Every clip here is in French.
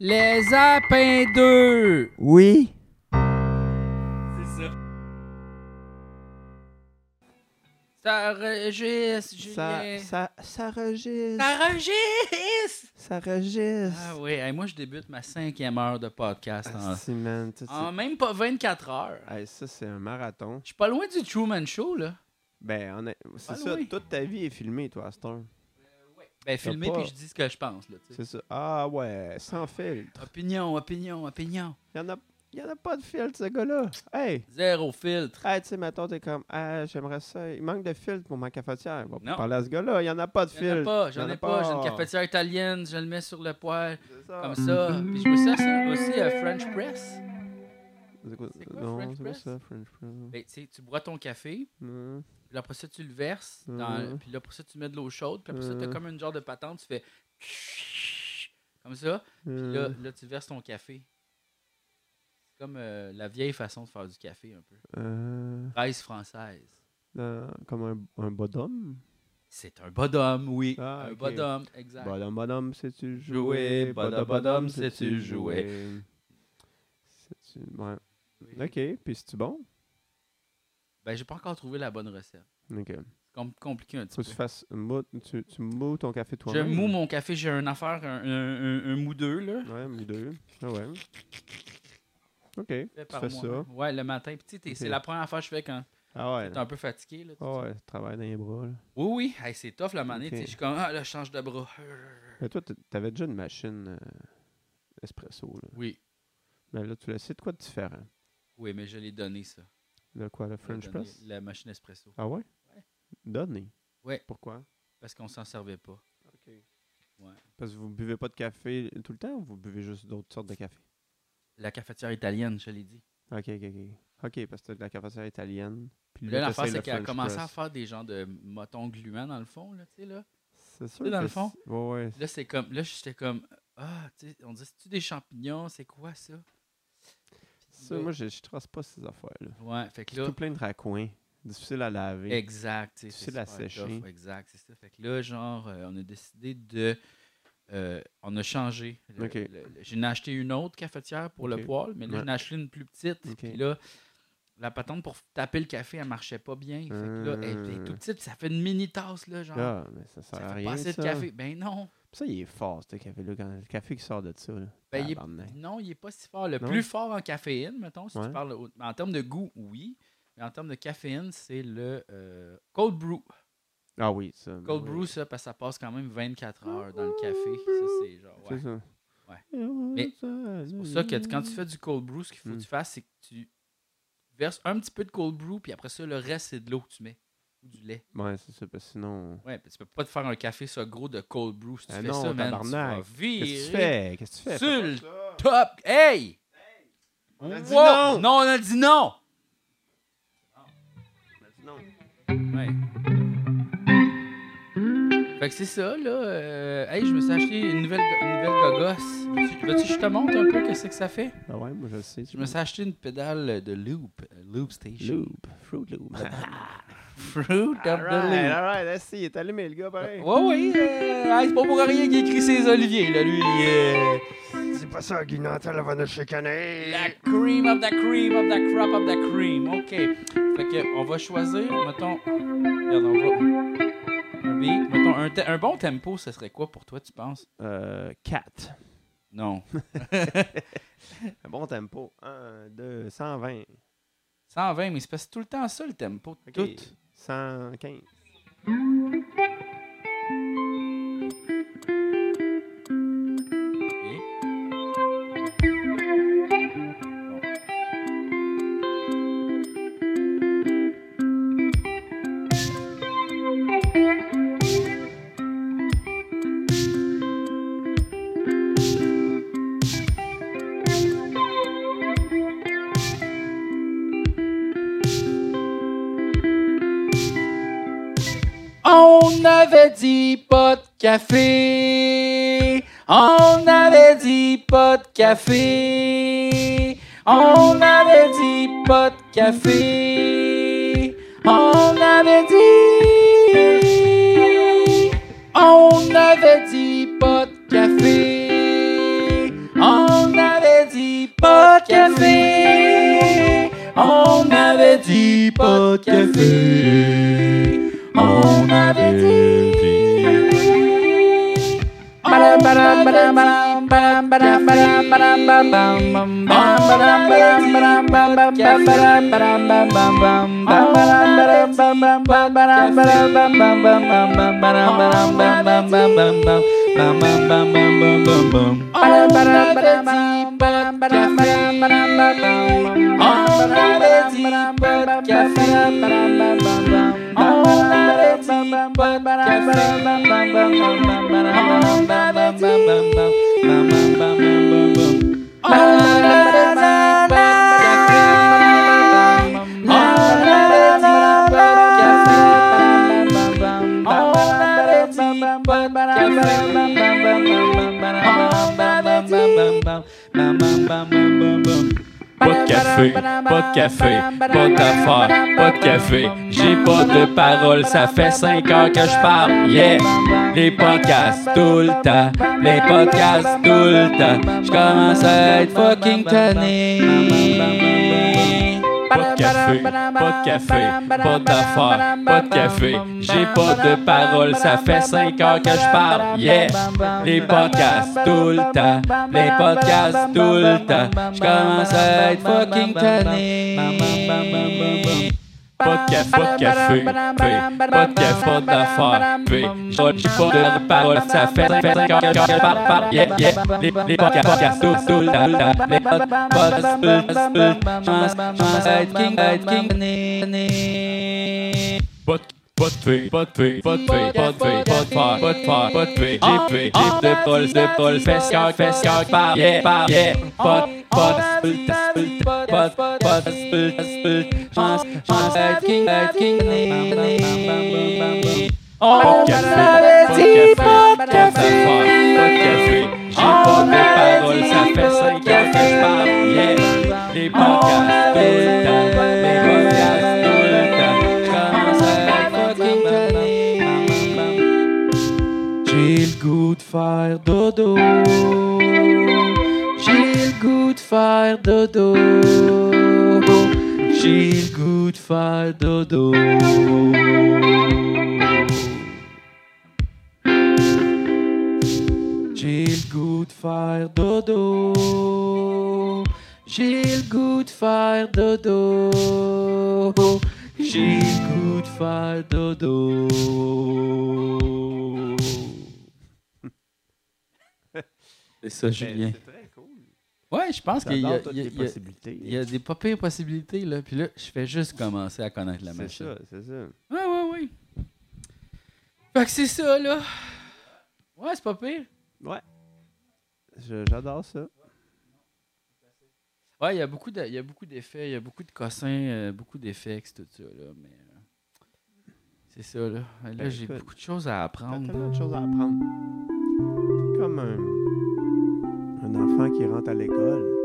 Les Apins 2! Oui. C'est ça. Ça enregistre, Ça, Julien. ça, ça registre. Ça enregistre! Ça registre. Ah oui, hey, moi je débute ma cinquième heure de podcast en, Ah, si, man. en même pas 24 heures. Hey, ça, c'est un marathon. Je suis pas loin du Truman Show, là. Ben, on est- c'est Pas ça. loin. Toute ta vie est filmée, toi, heure. Ben, filmé, pas- puis je dis ce que je pense, là. C'est ça. Ah, ouais, sans filtre. Opinion, opinion, opinion. Il y en a, y en a pas de filtre, ce gars-là. Hey! Zéro filtre. Hey, tu sais, mettons, t'es comme, ah, j'aimerais ça. Il manque de filtre pour ma cafetière. On va Non. parler à ce gars-là. Il y en a pas de J'en filtre. ai pas, j'en ai pas. J'ai une cafetière italienne, je le mets sur le poêle, ça. comme ça. Puis je me sers ça aussi à French Press. C'est quoi, C'est quoi, non, French c'est quoi press? ça, French press? Ben, tu bois ton café, Non. Puis là, après ça, tu le verses, dans, Mhm. puis là, après ça, tu mets de l'eau chaude, puis après ça, tu as Mhm. comme une genre de patente, tu fais comme ça, puis là, Euh, là, tu verses ton café. C'est comme euh, la vieille façon de faire du café, un peu. euh, française. dans- comme un, un bonhomme? C'est un bonhomme, oui. Ah, un ok. bonhomme, exact. Bonhomme, bonhomme, sais-tu Jouer, jouer? bonhomme, bonhomme, sais-tu jouer? Sais-tu... Ouais. Oui. Ok, puis c'est-tu bon? Ben, j'ai pas encore trouvé la bonne recette. Ok. C'est com- compliqué un petit Faut peu. que tu fasses... mou- Tu, tu mous ton café Je toi-même? moue mon café, j'ai une affaire, un, un, un, un moudeux, là. Ouais, mou deux. Ah ouais. Ok, fait tu fais moi. ça. Ouais, le matin. Puis, tu sais, t'es- c'est la première fois que je fais quand Ah ouais. t'es un peu fatigué. Là, Ah ouais, tu travailles dans les bras, là. Oui, oui. Hey, c'est tough la manée. Je suis comme, ah, là, je change de bras. Mais toi, t'avais déjà une machine euh, espresso, là. Oui. Mais là, tu le sais de quoi de différent? Oui, mais je l'ai donné, ça. De quoi, le French donné, press? La machine espresso. Ah ouais? Ouais. Donné. Ouais. Pourquoi? Parce qu'on s'en servait pas. Ok. Ouais. Parce que vous buvez pas de café tout le temps ou vous buvez juste d'autres sortes de café? La cafetière italienne, je l'ai dit. Ok, ok, ok. Ok, parce que de la cafetière italienne. Puis Là, l'affaire, c'est le qu'elle a commencé à faire des genres de motons gluants dans le fond, là, tu sais, là. C'est sûr. dans le fond. c'est- Ouais, ouais. Là, c'est comme, là, j'étais comme, ah, tu sais, on dit, c'est-tu des champignons? C'est quoi ça? Ça, moi, je, je trace pas ces affaires-là. Ouais, fait que C'est là, tout plein de raccoins. Difficile à laver. Exact. Difficile à sécher. tough, Exact, c'est ça. Fait que là, genre, euh, on a décidé de. euh, on a changé. Le- Ok. le- le- J'en ai acheté une autre cafetière pour le poêle, mais là, Ouais. j'en ai acheté une plus petite. Puis là, la patente pour taper le café, elle marchait pas bien. Fait que là, elle était Euh. tout petite, ça fait une mini tasse, là, genre. Ah, mais ça sert ça à fait rien. pas assez ça. de café. Ben non. Ça, il est fort, ce café-là. Le café qui sort de ça. Là. Ben, il est-. Non, il est pas si fort. Le Non? plus fort en caféine, mettons, si Ouais. tu parles en termes de goût, oui. Mais en termes de caféine, c'est le euh, cold brew. Ah oui, ça. ben Cold oui. brew, ça, parce que ça passe quand même 24 heures dans le café. Ça, c'est genre, ouais. C'est ça. Ouais. Mais C'est pour ça que quand tu fais du cold brew, ce qu'il faut que Mm. tu fasses, c'est que tu verses un petit peu de cold brew, puis après ça, le reste, c'est de l'eau que tu mets. Ou du lait. Ouais, c'est ça. Parce que sinon. Ouais, tu peux pas te faire un café ça gros de cold brew. Si tu Ah fais non, ça, man, tu vas Qu'est-ce que tu fais? Qu'est-ce que tu fais? sur le top. Hey! On a dit Wow! non! Non, on a dit non! On a dit non. Ouais. Fait que c'est ça, là. euh, hey, je me suis acheté une nouvelle, une nouvelle gogosse. Veux-tu que je te montre un peu qu'est-ce que ça fait? Ah ouais, moi je le sais. Je me suis acheté une pédale de loop, euh, loop station. Loop. Fruit Loop. Fruit of the alright, loop. alright. Là, si, il est allumé, le gars, pareil. Ouais, oui. euh, c'est pas pour rien qu'il écrit ses oliviers, là, lui. euh, C'est pas ça, Guy Nantel va nous chicaner. la cream of the cream of the crop of the cream. OK. Fait que, on va choisir, mettons. Regarde, on va. Mettons, un, te- un bon tempo, ce serait quoi pour toi, tu penses? Euh, 4. Non. Un bon tempo. 1, 2, 120. 120, mais c'est parce que c'est tout le temps ça, le tempo. Ok. Tout. 115. avait dit pas de café. On avait dit pas de café. On avait dit pas de café. On avait dit. On avait dit pas de café. On avait dit pas de café. On avait dit pas de café. mon appétit. Badam, bum bum bum bum Pas de café, pas de café, pas d'affaires, pas de café. J'ai pas de parole, ça fait 5 heures que je parle. Yeah! Les podcasts tout le temps, les podcasts tout le temps. Je commence à être fucking tanné. Pas de café, pas de café, pas d'affaires, pas de café. J'ai pas de parole, ça fait cinq heures que je parle. Yeah! Les podcasts tout le temps, les podcasts tout le temps. Je commence à être fucking tanné. Pas de café, pas de café, pas de café, pas j'ai pas de ça fait yeah, yeah, les les pas tout, tout, les pas pas king, king, pas de pas de fée, pas de fée, pas de fée, pas de fée, pas de phare, pas de phare, pas de fée, j'ai fée, j'ai de pulse, de cœur, fesse cœur, par, yeah, par, yeah, pas de, pas de spult, spult, pas de, pas de spult, spult, chance, chance, être king, être king. On Pas de avait dit pas pas de de café, pas de café, j'ai pas de parole, ça fait cinq je parle, yeah, les podcasts tout le temps, les podcasts goût de faire dodo. J'ai le goût de faire dodo. J'ai le goût de faire dodo. J'ai le goût de faire dodo. J'ai le goût de faire dodo. J'ai le goût de faire dodo. C'est ça, Julien. C'est très cool. Ouais, je pense qu'il y a, il y a- a- possibilités. il y a des pas pires possibilités, là. Puis là, je fais juste commencer à connaître la C'est machine. ça, c'est ça. Ouais, ouais, ouais. Fait que c'est ça, là. Ouais, c'est pas pire. Ouais. J'adore ça. Ouais, il y a beaucoup de- il y a beaucoup d'effets, il y a beaucoup de cossins, euh, beaucoup d'effets, tout ça, là. Mais euh, c'est ça, là. Là, Ben, j'ai beaucoup de choses à apprendre. tellement de choses à apprendre. Comme un, un enfant qui rentre à l'école.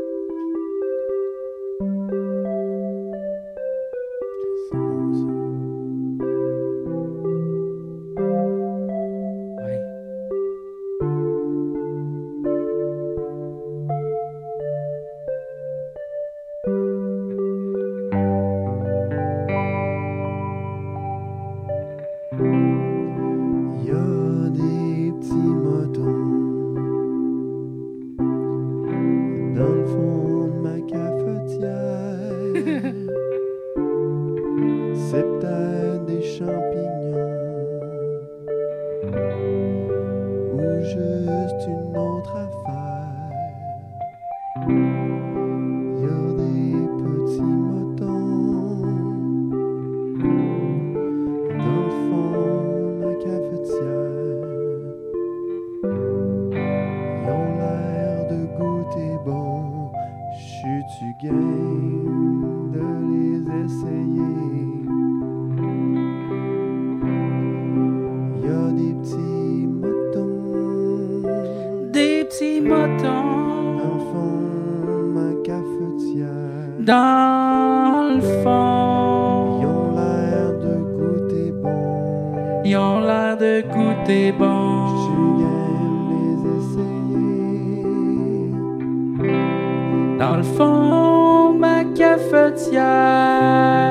Cafetière,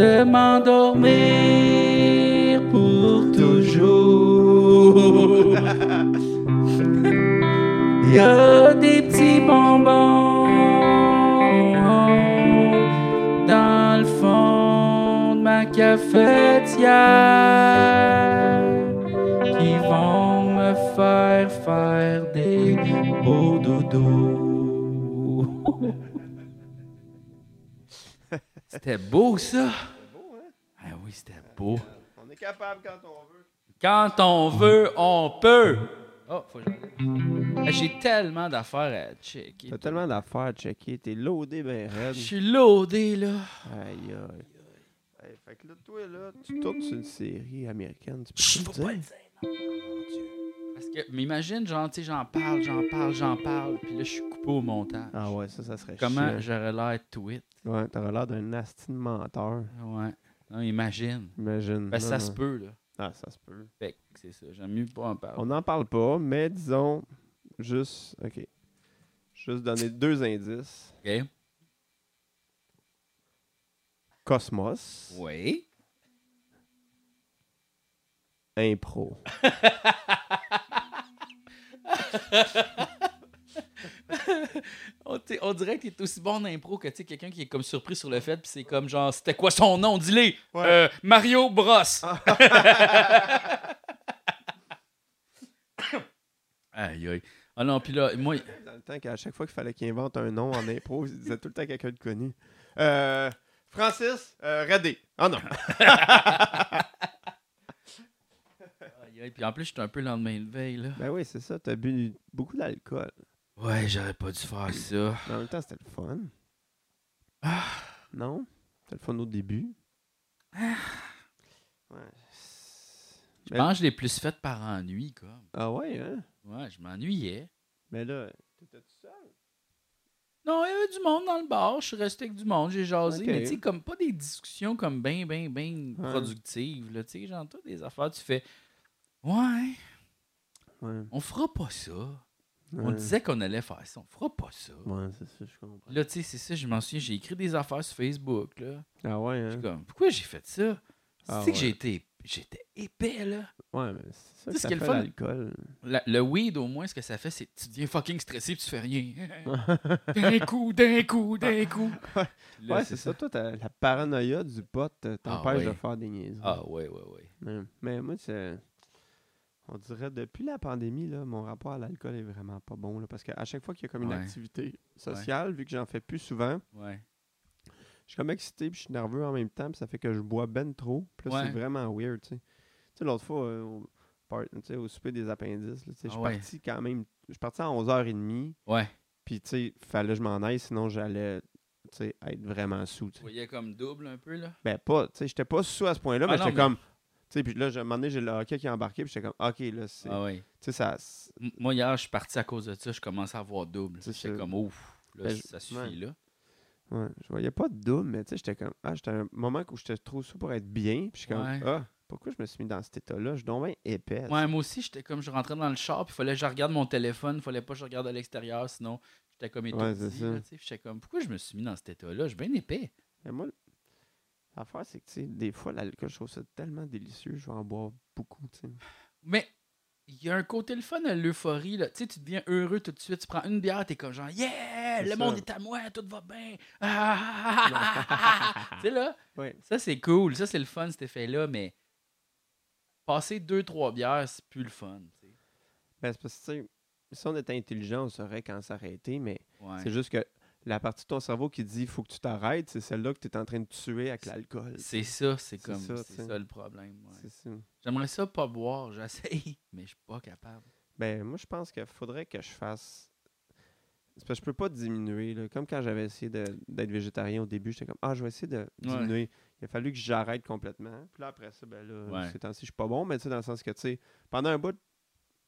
de m'endormir pour toujours. Il y a des petits bonbons dans le fond de ma cafetière qui vont me faire faire des beaux dodos. C'était beau ça. On est capable quand on veut. Quand on veut, on peut. Oh, faut que. Ah, J'ai tellement d'affaires à checker. T'as tellement d'affaires à checker. T'es loadé ben Je raide. suis loadé, là. Aïe aïe. Hey, fait que là, toi, là, tu tournes sur une série américaine. Tu Chut, peux faut pas le dire? dire, non. Mon Dieu. Parce que, mais imagine, genre, tu sais, j'en parle, j'en parle, j'en parle, puis là, je suis coupé au montage. Ah ouais, ça, ça serait Comment chiant. j'aurais l'air de tweet? Ouais, t'aurais l'air d'un nasty de menteur. Ouais. Non, imagine. Imagine. Ben, Non, ça non. se peut, là. Ah, ça se peut. Fait que c'est ça. J'aime mieux pas en parler. On n'en parle pas, mais disons, juste, ok. Juste donner deux indices. OK? Cosmos, Oui. impro. On, on dirait que t'es aussi bon en impro que tu sais, quelqu'un qui est comme surpris sur le fait, puis c'est comme genre, c'était quoi son nom? Dis-le! Ouais. Euh, Mario Bros. aïe, aïe. Ah non, puis là, moi, Dans le temps qu'à chaque fois qu'il fallait qu'il invente un nom en impro, il disait tout le temps quelqu'un de connu. Euh, Francis euh, Radé. Ah non. aïe, aïe, puis en plus, j'étais un peu le lendemain de veille, là. Ben oui, c'est ça. T'as bu beaucoup d'alcool. Ouais, j'aurais pas dû faire ça. Mais en même temps, c'était le fun. Ah. Non? C'était le fun au début. Ah. Ouais. Je pense que je l'ai plus fait par ennui, comme. Ah ouais, hein? Ouais, je m'ennuyais. Mais là, t'étais tout seul? Non, il y avait du monde dans le bar. Je suis resté avec du monde. J'ai jasé. Mais tu sais, comme pas des discussions comme bien, bien, bien Ouais. productives. Là, tu sais, genre, toi, des affaires, tu fais. Ouais, Ouais. on fera pas ça. On disait qu'on allait faire ça. On fera pas ça. Ouais, c'est ça, je comprends. Là, tu sais, c'est ça, je m'en souviens. J'ai écrit des affaires sur Facebook. Là. Ah ouais, Je hein? suis comme, pourquoi j'ai fait ça? Ah tu sais que j'ai été. J'étais épais, là. Ouais, mais c'est ça que ça fait l'alcool. La- le weed, au moins, ce que ça fait, c'est que tu deviens fucking stressé puis tu fais rien. d'un coup, d'un coup, d'un coup. Ouais. Là, ouais, c'est ça. Toi, la paranoïa du pote euh, t'empêche ouais. de faire des niaiseries. Ah, ouais, ouais, ouais. Mais, mais moi, c'est. On dirait depuis la pandémie, là, mon rapport à l'alcool est vraiment pas bon. Là, parce qu'à chaque fois qu'il y a comme une Ouais. activité sociale, vu que j'en fais plus souvent, Ouais. je suis comme excité puis je suis nerveux en même temps, puis ça fait que je bois ben trop. Puis c'est vraiment weird, tu sais. L'autre fois, euh, au, au souper des appendices, là, je Ah suis parti quand même. Je suis parti à 11h30, Ouais. puis tu sais, fallait que je m'en aille, sinon j'allais être vraiment sous. tu voyais comme double un peu, là? Ben, pas, tu sais, j'étais pas sous à ce point-là, Ah mais j'étais mais- comme. Tu sais, puis là, je- à un moment donné, j'ai le hockey qui est embarqué, puis j'étais comme, ok, là, c'est. Ah sais, ça. Moi, hier, je suis parti à cause de ça. Je commençais à avoir double. J'étais comme, ouf, là, Ben, ça suffit, ouais. là. Ouais, je voyais pas de double, mais tu sais, j'étais comme. Ah, j'étais un moment où j'étais trop sous pour être bien, puis je suis comme, Ouais. ah, pourquoi je me suis mis dans cet état-là? Je bien épais. Ouais, moi aussi, j'étais comme, je rentrais dans le char, puis il fallait que je regarde mon téléphone, il fallait pas que je regarde à l'extérieur, sinon j'étais comme étourdi. Ouais, J'étais comme, pourquoi je me suis mis dans cet état-là? Je suis bien épais. Mais moi, l'affaire, c'est que, tu sais, des fois, l'alcool, je trouve ça tellement délicieux, je vais en boire beaucoup, tu sais. Mais il y a un côté le fun à l'euphorie. là. Tu sais, tu deviens heureux tout de suite. Tu prends une bière, t'es comme genre, yeah, le ça. monde est à moi, tout va bien. Ah! tu sais, là, ça c'est cool. Ça c'est le fun, cet effet-là. Mais passer deux, trois bières, c'est plus le fun. Ben, c'est parce que, tu sais, si on était intelligent, on saurait quand s'arrêter, mais Ouais. c'est juste que la partie de ton cerveau qui dit faut que tu t'arrêtes, c'est celle-là que tu es en train de tuer avec l'alcool. C'est ça, c'est comme ça, c'est ça le problème. ouais. J'aimerais ça pas boire, j'essaye, mais je suis pas capable. Ben, moi, je pense qu'il faudrait que je fasse. C'est parce que je peux pas diminuer. là. Comme quand j'avais essayé d'être végétarien au début, j'étais comme Ah, je vais essayer de diminuer. Il a fallu que j'arrête complètement. Puis là, après ça, ben là, Ouais. ces temps-ci, je suis pas bon, mais tu sais, dans le sens que, tu sais, pendant un bout,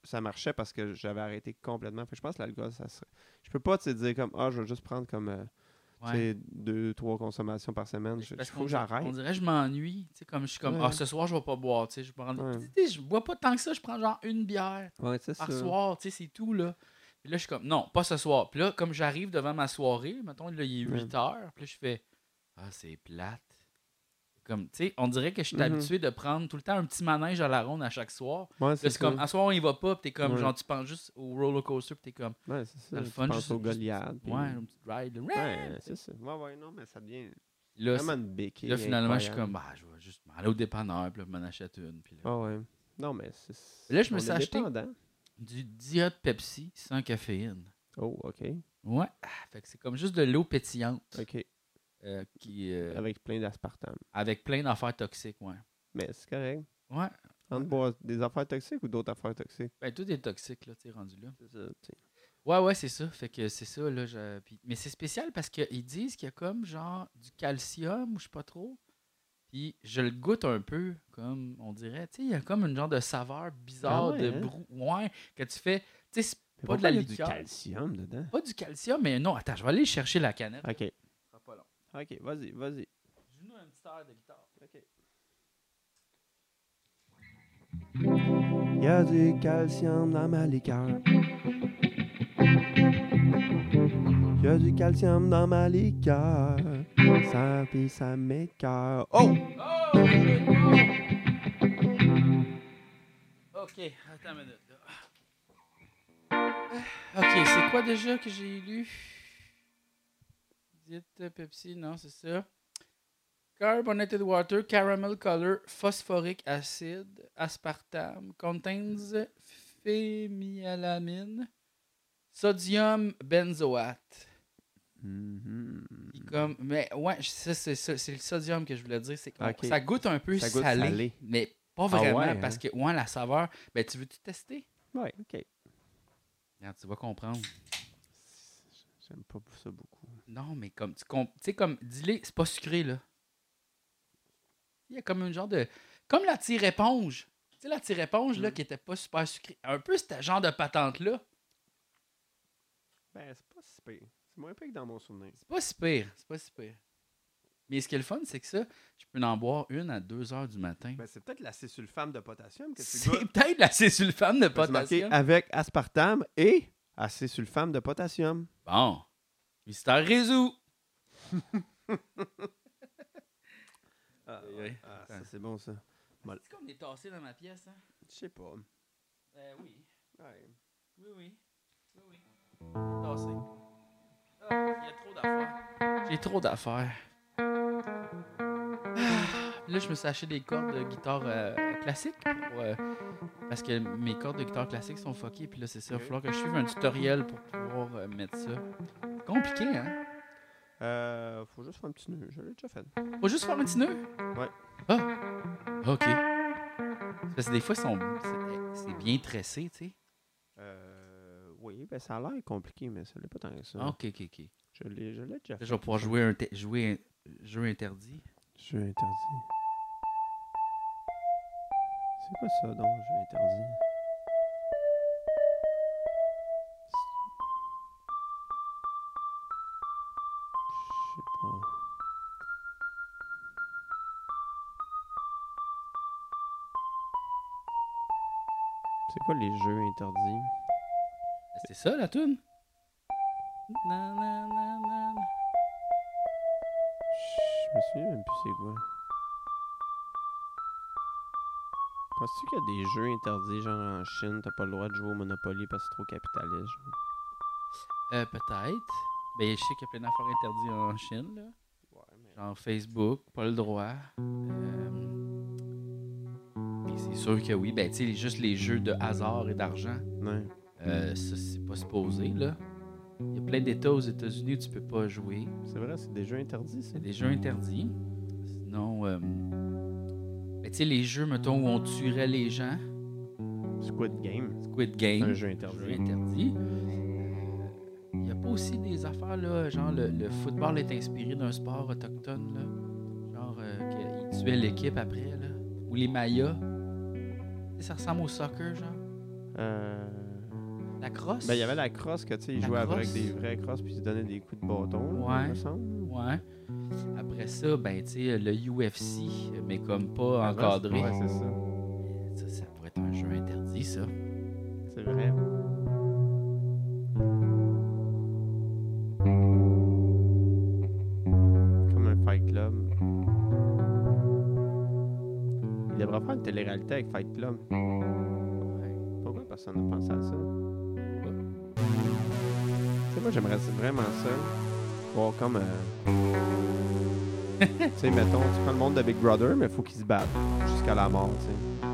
ça marchait parce que j'avais arrêté complètement. Fait que je pense que l'alcool, ça serait. Je peux pas te dire comme Ah, je vais juste prendre comme euh, Ouais. deux, trois consommations par semaine. Il Parce faut que j'arrête. On dirait que je m'ennuie. Tu sais, comme je suis comme, Ouais. ah, ce soir, je vais pas boire. Je, prends... Ouais. je bois pas tant que ça. Je prends genre une bière par ça. soir. Tu sais, c'est tout, là. Puis là, je suis comme, non, pas ce soir. Puis là, comme j'arrive devant ma soirée, mettons, là, il est Ouais. 8 heures. Puis là, je fais, ah, c'est plate. Comme, on dirait que je suis Mhm. habitué de prendre tout le temps un petit manège à la ronde à chaque soir. Ouais, c'est comme, à soir, on y va pas. Puis t'es comme, Ouais. genre, tu penses juste au roller coaster. Puis t'es comme, Ouais, c'est le fun, juste- au Goliath. puis- ouais, un petit ride. Ouais, c'est ça. Ouais, ouais, non, mais ça devient Là, vraiment une béquille. là, finalement, je suis comme, bah, je vais juste m'aller au dépanneur. Puis là, je m'en achète une. Puis là, Ah ouais. Non, mais c'est. Là, je me suis acheté- dépendant. du Diet Pepsi sans caféine. Oh, OK. Ouais. Ah, fait que c'est comme juste de l'eau pétillante OK. Euh, qui, euh, Avec plein d'aspartame. avec plein d'affaires toxiques, ouais. Mais c'est correct. Ouais. Entre boire des affaires toxiques ou d'autres affaires toxiques? Ben, tout est toxique, là, tu rendu là. C'est ça. Ouais, ouais, c'est ça. Fait que c'est ça, là. je- puis- Mais c'est spécial parce qu'ils disent qu'il y a comme, genre, du calcium ou je sais pas trop. Puis je le goûte un peu, comme on dirait. Tu sais, il y a comme une genre de saveur bizarre Ah ouais, de hein? brou. Ouais, que tu fais. Tu sais, c'est pas de la a du liqueur. calcium dedans? Pas du calcium, mais non, attends, je vais aller chercher la canette. OK. Ça sera pas long. OK, vas-y, vas-y. Joue-nous un petit air de guitare. OK. Il y a du calcium dans ma liqueur. Il y a du calcium dans ma liqueur. Ça pis ça m'écoeure. Oh! Oh! Ok, attends une minute. Ok, c'est quoi déjà que j'ai lu? Dites euh, Pepsi, non, c'est ça. Carbonated water, caramel color, phosphoric acid, aspartame, contains phénylalamine, sodium benzoate. Mhm. Puis Comme, mais ouais, ça, c'est le sodium que je voulais dire. C'est qu'on- Ok. ça goûte un peu Ça goûte salé, salé. mais pas Ah vraiment ouais, parce hein? que ouais, la saveur. Ben tu veux-tu tester? Ouais, OK. Regarde, tu vas comprendre. J'aime pas ça beaucoup. Non, mais comme tu sais comme dis-le, c'est pas sucré là. Il y a comme un genre de comme la tire éponge. Tu sais la tire éponge là Mm. qui était pas super sucrée. Un peu ce genre de patente là. Ben, c'est pas si pire. C'est moins pire que dans mon souvenir. C'est pas si pire, c'est pas si pire. Mais ce qui est le fun, c'est que ça, je peux en boire une à 2 heures du matin. Ben, c'est peut-être l'acésulfame de potassium que tu c'est peut-être l'acésulfame de potassium. avec aspartame et acésulfame de potassium. Bon. Mystère résolu. Ah, ouais. ah, ça, c'est bon, ça. C'est comme des tassés dans ma pièce, hein? Je sais pas. Euh, oui. Ouais. Oui, oui. Oui, oui. Tassé. Ah, il y a trop d'affaires. J'ai trop d'affaires. Ah, Là, je me suis acheté des cordes de guitare euh, classique. pour, euh, parce que mes cordes de guitare classique sont fuckées. Puis là, c'est ça. Il va falloir que je suive un tutoriel pour pouvoir euh, mettre ça. Compliqué, hein? Euh, faut juste faire un petit nœud. Je l'ai déjà fait. Faut juste faire un petit nœud? Ouais. Ah! OK. Parce que des fois, sont- c'est bien tressé, tu sais. Euh, oui, ben ça a l'air compliqué, mais ça l'est pas tant que ça. Ah, OK, OK, OK. Je l'ai je l'ai déjà fait. je vais pouvoir jouer un, jouer un jeu interdit. Jeu interdit. C'est quoi ça, donc, jeu interdit? Quoi les jeux interdits? C'était ça, la tune? Je me souviens même plus c'est quoi. Penses-tu qu'il y a des jeux interdits, genre en Chine, t'as pas le droit de jouer au Monopoly parce que c'est trop capitaliste? genre? Euh, peut-être. Ben, je sais qu'il y a plein d'affaires interdites en Chine, là. Ouais, mais... Genre Facebook, pas le droit. Euh, c'est sûr que oui. Ben, tu sais, juste les jeux de hasard et d'argent, Ouais. euh, ça, c'est pas supposé, là. Il y a plein d'États aux États-Unis où tu peux pas jouer. C'est vrai, c'est des jeux interdits, ça? C'est des jeux interdits. Sinon, euh, ben, tu sais, les jeux, mettons, où on tuerait les gens. Squid Game. Squid Game. C'est un jeu interdit. Jeu interdit. Il n'y a pas aussi des affaires, là, genre le, le football est inspiré d'un sport autochtone, là. Genre euh, qu'ils tuaient l'équipe après, là. Ou les Mayas. Ça ressemble au soccer, genre. Euh, La crosse? Ben, il y avait la crosse que, tu sais, ils jouaient avec des vraies crosses puis ils se donnaient des coups de bâton, Ouais. il me semble. Ouais. Après ça, ben, tu sais, le UFC, mais comme pas La encadré. Ouais, c'est ça. Ça, ça pourrait être un jeu interdit, ça. C'est vrai. Avec Fight Club. Ouais. Pourquoi personne n'a pensé à ça? Tu sais, moi, j'aimerais vraiment ça. Voir comme. euh, tu sais, mettons, tu prends le monde de Big Brother, mais il faut qu'ils se battent jusqu'à la mort, tu sais.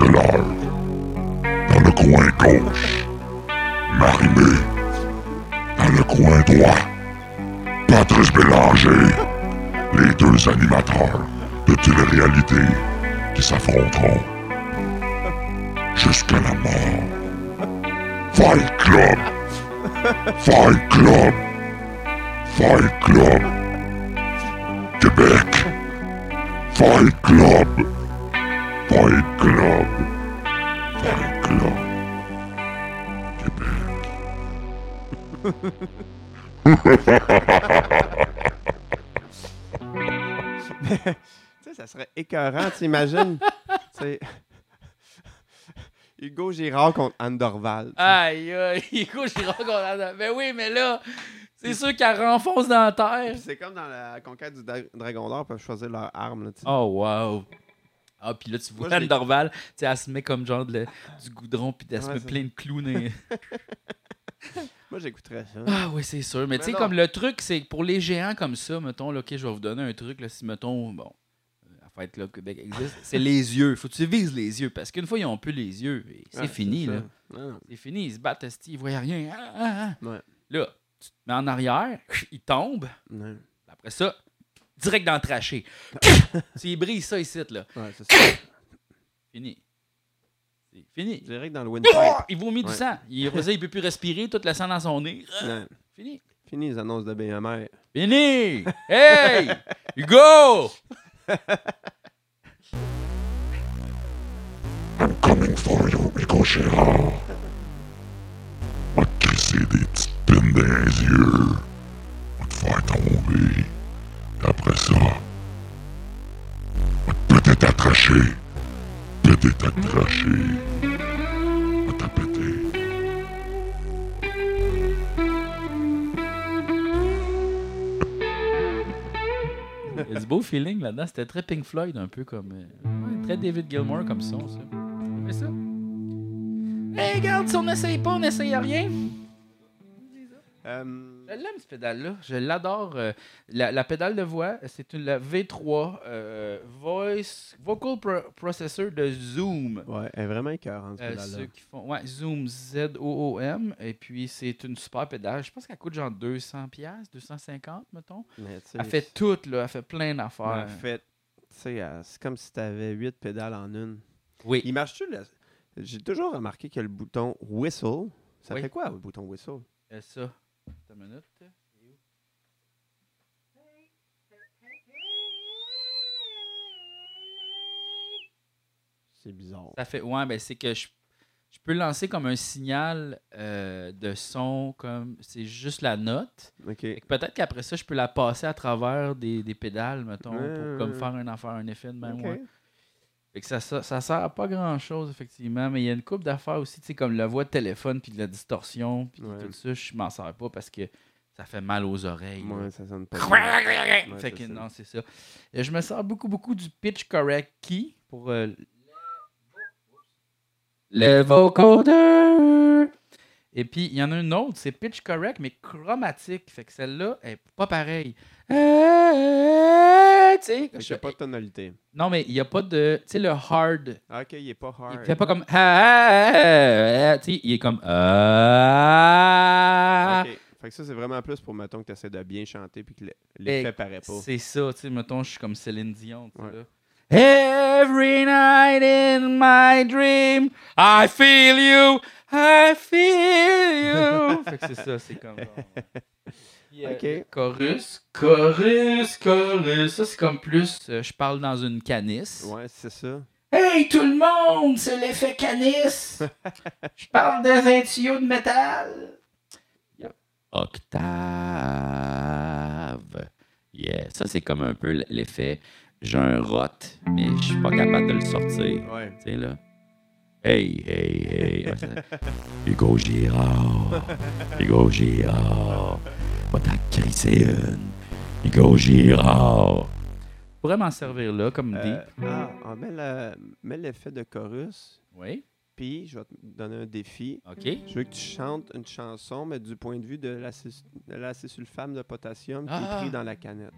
Dans le coin gauche. Marimé. Dans le coin droit. Patrice Bélanger. Les deux animateurs de télé-réalité qui s'affronteront jusqu'à la mort. Fight Club! Fight Club! Fight Club! Québec! Fight Club! Fight Club! Fight Club! Québec! Tu sais, ça serait écœurant, t'imagines? tu sais. Hugo Girard contre Anne Dorval. tu sais. Aïe, aïe, Hugo Girard qu'on a- Ben oui, mais là, c'est sûr qu'elle renfonce dans la terre. C'est comme dans la conquête du Dra- Dragon d'Or, ils peuvent choisir leur arme. Là, tu sais. Oh, wow. Ah, puis là, tu vois Moi, Anne Dorval, tu sais, elle se met comme genre de du goudron, puis elle se Ouais, met plein de les- Moi, j'écouterais ça. Ah oui, c'est sûr. Mais Mais tu sais, comme le truc, c'est que pour les géants comme ça, mettons, là, ok, je vais vous donner un truc, là, si, mettons, bon, euh, la Fight Club Québec existe, c'est les yeux. Faut que tu vises les yeux, parce qu'une fois, ils ont plus les yeux, et c'est Ouais, fini, là. C'est fini, ils se battent, ils voient rien. Ah, ah, ah. Ouais. Là, tu te mets en arrière, ils tombent, après ça, direct dans le traché. tu brises ça ici, là. Ouais, c'est ça. Fini. C'est fini. Direct dans le windpipe. Il vomit du sang. Il, après ça, il peut plus respirer, tout le sang dans son nez. Non. Fini. Fini les annonces de BMR. Fini! Hey! Hugo! I'm coming for you, Hugo Gérard. Va te crisser des petites pines dans les yeux. Va te faire tomber. Après ça, va te péter ta trachée. Péter ta trachée. Va te péter. Il y a du beau feeling là-dedans. C'était très Pink Floyd, un peu comme. euh, ouais, très David Gilmour comme son, ça. Mais ça. Hey, regarde, si on n'essaye pas, on n'essaye rien. Euh, l'aime, ce pédale-là. Je l'adore. euh, la, la pédale de voix, c'est une la V3 euh, Voice Vocal Pro- Processor de Zoom. ouais, elle est vraiment écœurante, ce Euh, pédale-là. ceux qui font ouais, Zoom Z-O-O-M et puis c'est une super pédale je pense qu'elle coûte genre 200 pièces 250 mettons Mais, elle fait tout là elle fait plein d'affaires En fait, tu sais, c'est comme si tu avais 8 pédales en une. oui Il marche-tu, J'ai toujours remarqué que le bouton whistle, ça Oui. fait quoi le bouton whistle? Ça. Attends une minute. C'est bizarre. Ça fait. Ouais, ben c'est que je, je peux lancer comme un signal euh, de son, comme. C'est juste la note. Ok. Fait que Peut-être qu'après ça, je peux la passer à travers des, des pédales, mettons, pour comme faire un affaire, un effet de même. Ouais. Fait que ça, ça, ça sert à pas grand chose, effectivement. Mais il y a une coupe d'affaires aussi, tu sais, comme la voix de téléphone, puis de la distorsion, puis Ouais. tout ça, je m'en sers pas parce que ça fait mal aux oreilles. Ouais, ça sonne pas. fait que ça. non, c'est ça. Et je me sers beaucoup, beaucoup du pitch correct key pour euh, le vocoder. Et puis, il y en a une autre, c'est pitch correct, mais chromatique. Fait que celle-là est pas pareille. Euh, tu sais, Fait qu'il y je- a pas de tonalité. Non, mais il n'y a pas de. Tu sais, le hard. Ah, Ok, il est pas hard. Il fait pas comme. Ah, Tu sais, il est comme. Ah. Ok. Fait que ça, c'est vraiment plus pour, mettons, que tu essaies de bien chanter puis que le- l'effet paraît pas. C'est ça, tu sais, mettons, je suis comme Céline Dion, tu sais, Ouais. là. Every night in my dream, I feel you, I feel you. fait que c'est ça, c'est comme genre. Puis, euh, Ok. le Chorus, chorus, chorus. Ça, c'est comme plus, euh, je parle dans une canisse. Ouais, c'est ça. Hey, tout le monde, c'est l'effet canisse. je parle dans un tuyau de métal. Octave. Yeah, ça c'est comme un peu l'effet. J'ai un rot, mais je suis pas capable de le sortir. Ouais. Tu sais, là. Hey, hey, hey. Hugo Girard. Hugo Girard. Va t'en crisser une. Hugo Girard. Je pourrais m'en servir là, comme Euh, deep. ah, on met le- met l'effet de chorus, Oui, puis je vais te donner un défi. OK. Je veux que tu chantes une chanson, mais du point de vue de l'acésulfame de potassium qui Ah. est pris dans la canette.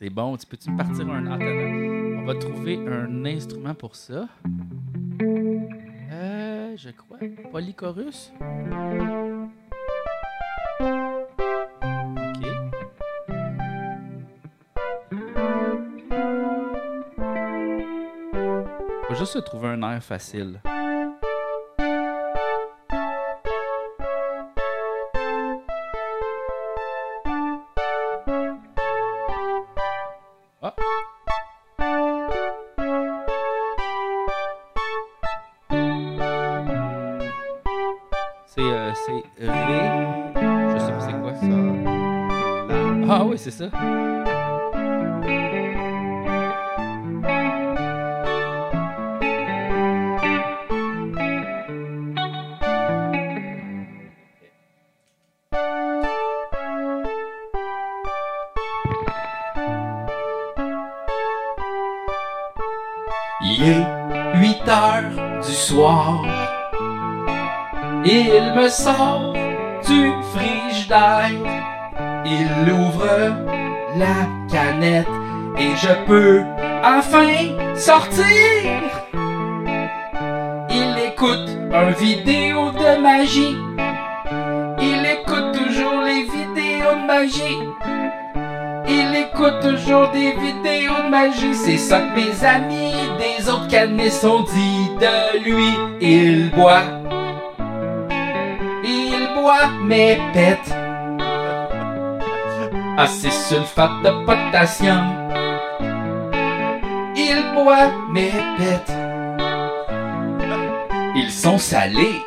C'est bon. Tu peux-tu me partir un... Attends, on va trouver un instrument pour ça. Euh, je crois. Polychorus? OK. Faut juste se trouver un air facile. Il est 8 heures du soir. Il me sort du frigidaire. Il ouvre la canette et je peux enfin sortir. Il écoute un vidéo de magie. Il écoute toujours les vidéos de magie. Il écoute toujours des vidéos de magie. C'est ça que mes amis des autres canisses ont de lui. Il boit. Il boit mais pète. Assez sulfate de potassium. Il boit mais pète. Ils sont salés.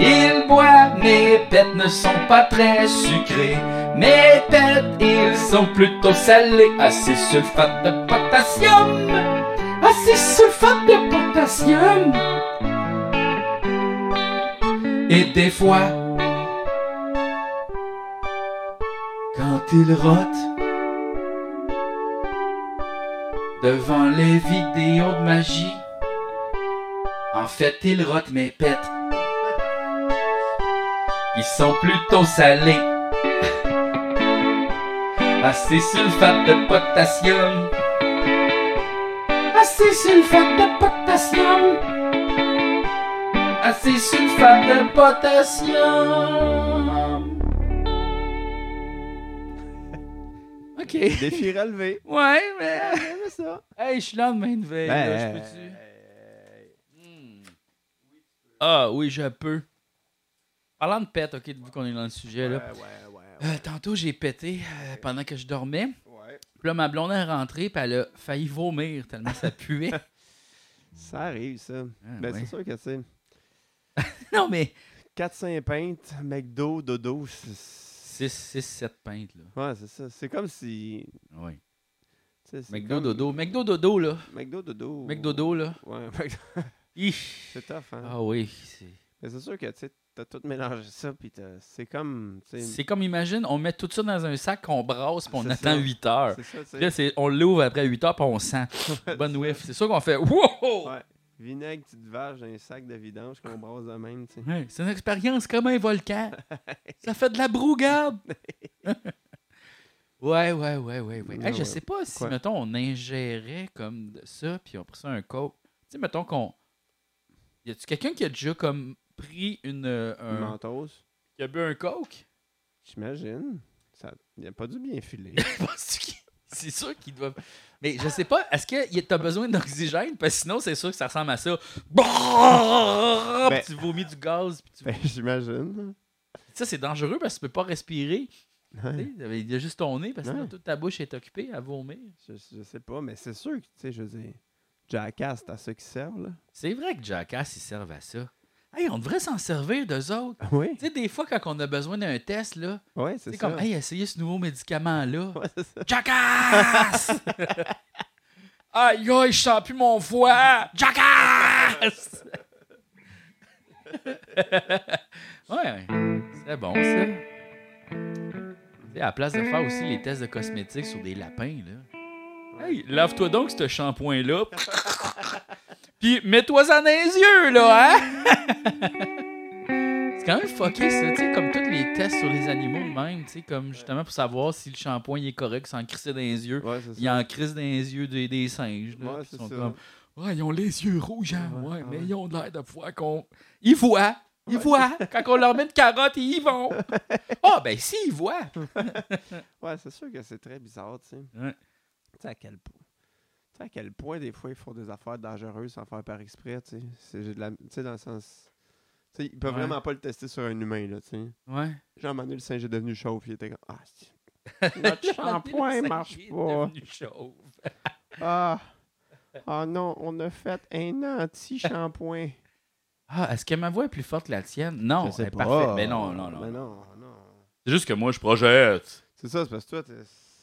Ils boivent, mes pètes ne sont pas très sucrés. Mes pètes, ils sont plutôt salés. Assez sulfate de potassium. Assez sulfate de potassium. Et des fois, quand ils rotent devant les vidéos de magie, en fait, ils rotent mes pètes. Ils sont plutôt salés. Assez sulfate de potassium. Assez sulfate de potassium. Assez sulfate de potassium. Ok. Défi relevé. Ouais, mais. J'aime ça. Hey, je suis là de main de veille. là, je peux-tu? Ben, Hmm. Ah oui, je peux. Parlant de pète, ok, vu qu'on est dans le sujet, là. Ouais, ouais, ouais. Euh, tantôt, j'ai pété euh, pendant que je dormais. Puis là, ma blonde est rentrée, puis elle a failli vomir tellement ça puait. Ça arrive, ça. Ah, ben, ouais. c'est sûr que, sais, Non, mais 4-5 pintes, McDo, dodo, c'est... 6, 6, 7 pintes, là. Ouais, c'est ça. C'est comme si... Oui. c'est McDo, comme- dodo. McDo, dodo, là. McDo, dodo. McDo, dodo, là. Ouais, McDo- c'est tough, hein. Ah oui. c'est- Mais c'est sûr que, tu sais, t'as tout mélangé ça, puis t'as- c'est comme. C'est comme, imagine, on met tout ça dans un sac qu'on brasse, puis on attend ça. 8 heures. C'est ça, là, on l'ouvre après 8 heures, puis on sent. Bonne whiff. C'est sûr qu'on fait Wow! Ouais. Vinaigre, petite vache un sac de vidange qu'on brasse de même. Ouais, c'est une expérience comme un volcan. ça fait de la brougarde. ouais, ouais, ouais, ouais, ouais. Hey, je sais pas si, Quoi? mettons, on ingérait comme ça, puis on pris ça un coke. Tu sais, mettons qu'on. Y a-tu quelqu'un qui a déjà comme pris une. euh, un- Mentos, a bu un coke? j'imagine. Ça... Il a pas dû bien filer. Qu'il- C'est sûr qu'ils doivent. Mais je sais pas, est-ce que t'as besoin d'oxygène? Parce que sinon, c'est sûr que ça ressemble à ça. Puis tu vomis du gaz. Puis tu... ben, j'imagine. Ça, c'est dangereux parce que tu peux pas respirer. Ouais. Il y a juste ton nez parce que Ouais. toute ta bouche est occupée à vomir. Je, je sais pas, mais c'est sûr que, tu sais, je veux dire, Jackass, t'as ceux qui servent, là. C'est vrai que Jackass, ils servent à ça. Hey, on devrait s'en servir d'eux autres. Oui, Tu sais, des fois, quand on a besoin d'un test, là, c'est comme, hey, essayez ce nouveau médicament-là. Ça. Jackass! aïe, aïe, je sens plus mon foie! Jackass! ouais, c'est bon, ça. Tu sais, à la place de faire aussi les tests de cosmétiques sur des lapins, là. Hey, lave-toi donc ce shampoing-là. Puis mets-toi ça dans les yeux, là, hein? C'est quand même fucké, ça, tu sais, comme tous les tests sur les animaux de même, tu sais, comme justement pour savoir si le shampoing est correct sans crisser dans les yeux. Ouais, c'est Il en crisse dans les yeux des, des singes, là. Ouais, c'est ils sont ça. comme, ouais, ils ont les yeux rouges, hein, Ouais, ouais, ouais. mais ils ont l'air de voir qu'on... Ils voient! Ils voient! Quand on leur met une carotte, ils y vont! Ah, ben si, ils voient! Ouais, c'est sûr que c'est très bizarre, tu sais. Tu sais à quel point. Tu sais à quel point des fois ils font des affaires dangereuses sans faire par exprès, tu sais. C'est la- Tu sais, dans le sens. Tu sais, ils peuvent Ouais. vraiment pas le tester sur un humain, là, tu sais. Ouais. Jean Manuel, le singe est devenu chauve, il était comme. Ah, c'est- Notre shampoing marche est pas. devenu chauve. Ah! Ah non, on a fait un anti-shampoing. Ah, est-ce que ma voix est plus forte que la tienne? Non, Je sais elle est pas. parfaite. Mais non, non, non. Mais non, non. C'est juste que moi, je projette. C'est ça, c'est parce que toi,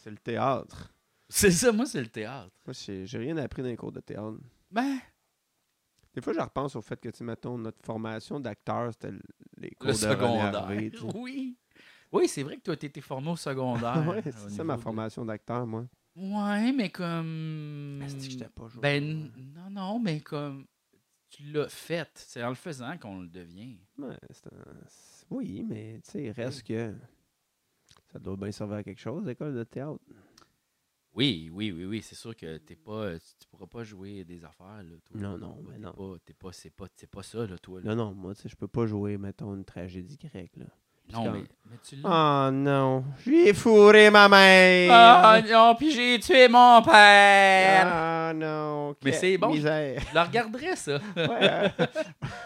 c'est le théâtre. C'est ça, moi, c'est le théâtre. Moi, j'ai j'ai rien appris dans les cours de théâtre. Ben, Des fois, je repense au fait que, tu sais, mettons, notre formation d'acteur, c'était l- les cours le de René secondaire. Harvey, tu sais. Oui. Oui, c'est vrai que toi, t'étais formé au secondaire. ouais, au c'est ça niveau ma de- formation d'acteur, moi. Ouais, mais comme. Asti que j'étais pas joué. Ben, n- non, non, mais comme. Tu l'as fait. C'est en le faisant qu'on le devient. Ouais, c'est un- c'est- Oui, mais tu sais, il reste que ça doit bien servir à quelque chose, l'école de théâtre. Oui, oui, oui, oui. C'est sûr que t'es pas. Tu, pourras pas jouer des affaires, là. Toi. Non, non, mais non. Pas, c'est pas, c'est pas ça, là, toi. Là. Non, non, moi, tu sais, je peux pas jouer, mettons, une tragédie grecque, là. Non, mais, mais tu l'as. Oh non, j'ai fourré ma mère! Ah non, puis j'ai tué mon père! Ah non, Mais c'est bon. misère. Je la regarderais, ça. Ouais,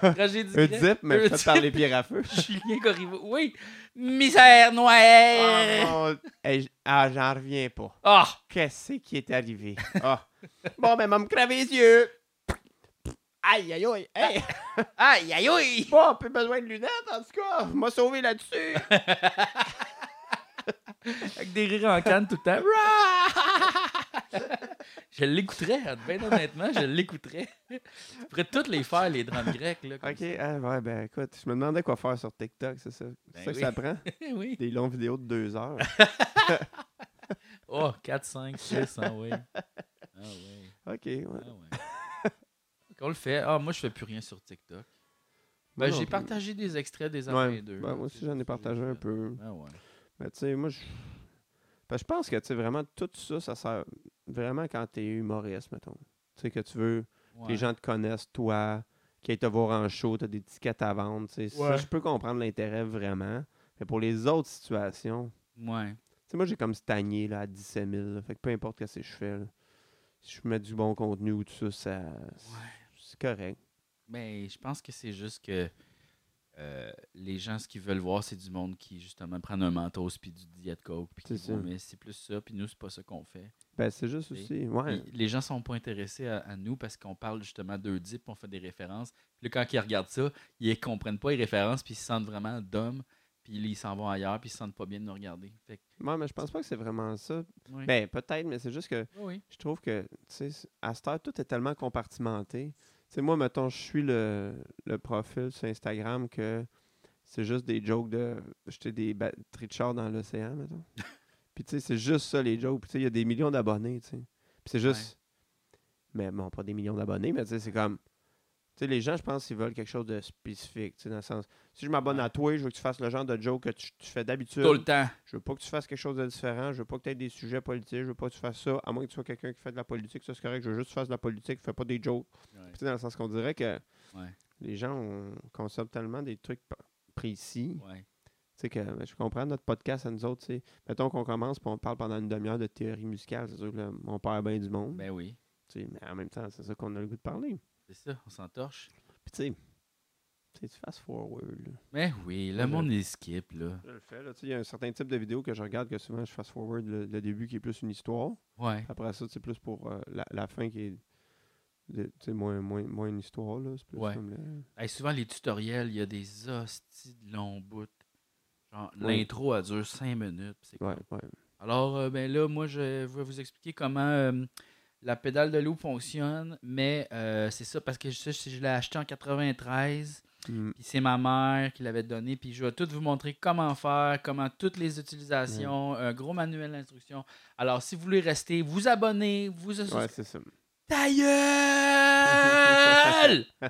Tragédie un grecque. dip, mais Un fait par les pierres à feu. Julien Corriveau. Oui. Misère noire. Ah, mon- Hey, j- ah, j'en reviens pas. Ah! Qu'est-ce qui est arrivé? Ah. Bon, ben, m'a me craver les yeux. Aïe, aïe, aïe. Hey, Aïe, aïe, aïe! pas plus besoin de lunettes, en tout cas. M'a sauvé là-dessus. Avec des rires en canne tout le temps. je l'écouterais, bien honnêtement, je l'écouterais. Je pourrais toutes les faire, les drames grecs. Là, OK, ah, ouais, ben, écoute, je me demandais quoi faire sur TikTok, c'est ça? C'est Ben ça que ça prend? oui. Des longues vidéos de deux heures. Oh, 4, 5, 6, ah oui. Ah oui. OK, ouais. Ah ouais. Qu'on le fait. Ah, moi, je fais plus rien sur TikTok. Ben, j'ai partagé des extraits des Ouais, 22. ben, moi aussi, j'en ai partagé un peu. Ah ouais. Mais tu sais, moi, je... ben, je pense que, tu sais, vraiment, tout ça, ça sert vraiment quand t'es humoriste, mettons. Tu sais, que tu veux que Ouais. les gens te connaissent, toi, qu'ils aillent te voir en show, t'as des tickets à vendre, tu sais. Ça, Ouais. je peux comprendre l'intérêt vraiment. Mais pour les autres situations, Ouais. tu sais, moi, j'ai comme stagné, là, à 17 000, là. Fait que peu importe ce que je fais, là, si je mets du bon contenu ou tout ça, ça c'est correct. Ben, je pense que c'est juste que euh, les gens, ce qu'ils veulent voir, c'est du monde qui, justement, prennent un mentos puis du Diet Coke. Puis mais c'est plus ça. Puis nous, c'est pas ça qu'on fait. Ben, c'est juste aussi. Ouais. Les gens sont pas intéressés à, à nous parce qu'on parle justement d'Eudipe, on fait des références. Puis quand ils regardent ça, ils comprennent pas les références, puis ils se sentent vraiment dumb. Puis ils s'en vont ailleurs, puis ils se sentent pas bien de nous regarder. Fait que, Ouais, mais je pense pas que c'est vraiment ça. Ben, peut-être, mais c'est juste que oui. je trouve que, tu sais, à cette heure, tout est tellement compartimenté. Tu sais, moi, mettons, je suis le, le profil sur Instagram que c'est juste des jokes de jeter des batteries de char dans l'océan, mettons. Puis, tu sais, c'est juste ça, les jokes. Puis, tu sais, il y a des millions d'abonnés, tu sais. Puis, c'est juste. Mais bon, pas des millions d'abonnés, mais tu sais, c'est comme. Les gens, je pense qu'ils veulent quelque chose de spécifique, dans le sens. Si je m'abonne à toi, je veux que tu fasses le genre de joke que tu, tu fais d'habitude. Tout le temps. Je veux pas que tu fasses quelque chose de différent. Je veux pas que tu aies des sujets politiques. Je veux pas que tu fasses ça. À moins que tu sois quelqu'un qui fait de la politique. Ça, c'est correct. Je veux juste que tu fasses de la politique. Fais pas des jokes. Ouais. Dans le sens qu'on dirait que Ouais. les gens on consomment tellement des trucs précis. Ouais. Tu sais que ben, je comprends notre podcast à nous autres. tu sais. Mettons qu'on commence et on parle pendant une demi-heure de théorie musicale. C'est sûr que là, on perd bien du monde. Ben oui. tu sais, mais en même temps, c'est ça qu'on a le goût de parler. C'est ça, on s'entorche. Puis tu sais, tu fast forward. Là. Ben oui, le Ouais, monde les skip, là. Je le fais. Il y a un certain type de vidéo que je regarde que souvent je fast forward le, le début qui est plus une histoire. Ouais. Après ça, c'est plus pour euh, la, la fin qui est de- moins, moins, moins une histoire. Là. Plus Ouais. comme le- Hey, souvent, les tutoriels, il y a des hosties de longs bouts. Genre, Ouais. l'intro, elle dure 5 minutes. ouais. Alors, euh, ben là, moi, je vais vous expliquer comment euh, la pédale de loop fonctionne. Mais euh, c'est ça, parce que je, je, je l'ai acheté en 93. Mm. Puis c'est ma mère qui l'avait donné. Puis je vais tout vous montrer comment faire, comment toutes les utilisations, un gros manuel d'instruction. Alors, si vous voulez rester, vous abonnez, vous Ouais, c'est ça. Ta gueule!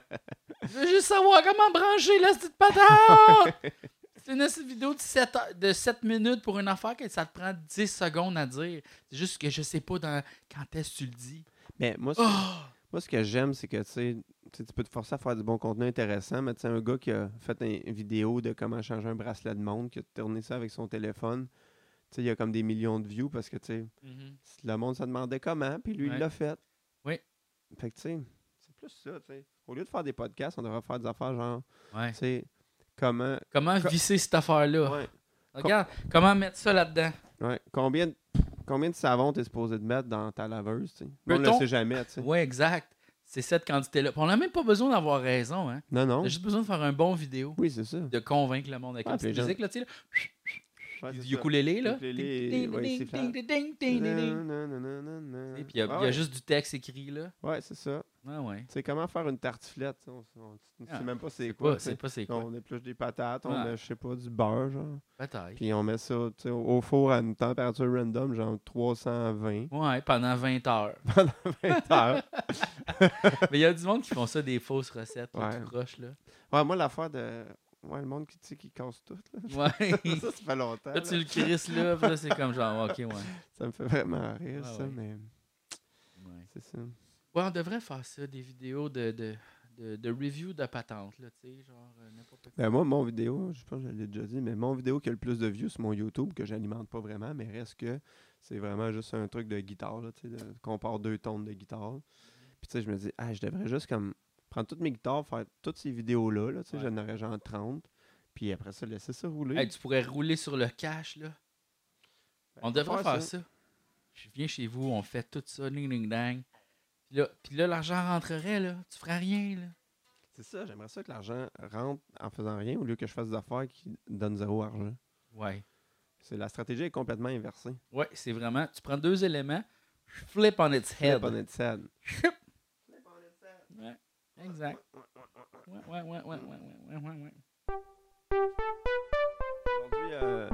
Je veux juste savoir comment brancher la petite patente! C'est une vidéo de 7, de 7 minutes pour une affaire que ça te prend 10 secondes à dire. C'est juste que je sais pas dans, quand est-ce que tu le dis. Mais moi, ce, Oh! moi, ce que j'aime, c'est que tu peux te forcer à faire du bon contenu intéressant, mais tu sais, un gars qui a fait un- une vidéo de comment changer un bracelet de monde, qui a tourné ça avec son téléphone, tu sais, il y a comme des millions de views parce que, tu sais, Mhm. le monde se demandait comment, puis lui, Ouais. il l'a fait. Oui. Fait que, tu sais, c'est plus ça, tu sais. Au lieu de faire des podcasts, on devrait faire des affaires genre, Ouais. tu sais, comment... Comment Co- visser cette affaire-là? Ouais, Regarde, comment mettre ça là-dedans? ouais. Combien, de- combien de savon t'es supposé de mettre dans ta laveuse? On ne le sait jamais, tu sais. Ouais, exact. C'est cette quantité-là. Puis On n'a même pas besoin d'avoir raison. Hein? Non, non. On a juste besoin de faire un bon vidéo. Oui, c'est ça. De convaincre le monde avec Ah, la petite musique, là, là. Ouais, c'est Du ukulélé, là. Ukulélé, ouais. Et puis il y, a- Ah y juste du texte écrit, là. Ouais, c'est ça. Ah ouais. Sais comment faire une tartiflette. On, Ah, sait même pas c'est C'est quoi. c'est pas c'est quoi. On épluche des patates, on met, je sais pas, du beurre, genre. Bataille. Puis on met ça au au four à une température random, genre 320 Ouais, pendant 20 heures. pendant 20 heures. Mais il y a du monde qui font ça, des fausses recettes, là, tout croche, là. Ouais, moi, l'affaire de. Ouais, le monde qui, tu sais, qui casse tout. Là. Ouais. ça, ça fait longtemps. Là, tu le crisses là, puis là, c'est comme genre, ok, ouais. Ça me fait vraiment rire, Ouais, ça, ouais. mais Ouais, c'est ça. Ouais, on devrait faire ça, des vidéos de, de, de, de review de patentes, là, tu sais, genre euh, n'importe quoi. Ben moi, mon vidéo, je pense que je l'ai déjà dit, mais mon vidéo qui a le plus de views, c'est mon YouTube, que j'alimente pas vraiment, mais reste que c'est vraiment juste un truc de guitare, là, tu sais, qu'on part deux tonnes de guitare. Puis tu sais, je me dis, ah, je devrais juste comme prendre toutes mes guitares, faire toutes ces vidéos-là, là, tu sais, Ouais. j'en aurais genre 30, puis après ça, laisser ça rouler. Hey, tu pourrais rouler sur le cash, là. Ben, On devrait faire ça. Je viens chez vous, on fait tout ça, ding ding dang. Puis là, puis là l'argent rentrerait, là. Tu ferais rien, là. C'est ça, j'aimerais ça que l'argent rentre en faisant rien, au lieu que je fasse des affaires qui donnent zéro argent. Ouais. C'est la stratégie est complètement inversée. Ouais, c'est vraiment. Tu prends deux éléments, flip on its head. Flip on its head. Exact. Ouais, ouais, ouais, ouais, ouais, ouais, ouais. Aujourd'hui, euh,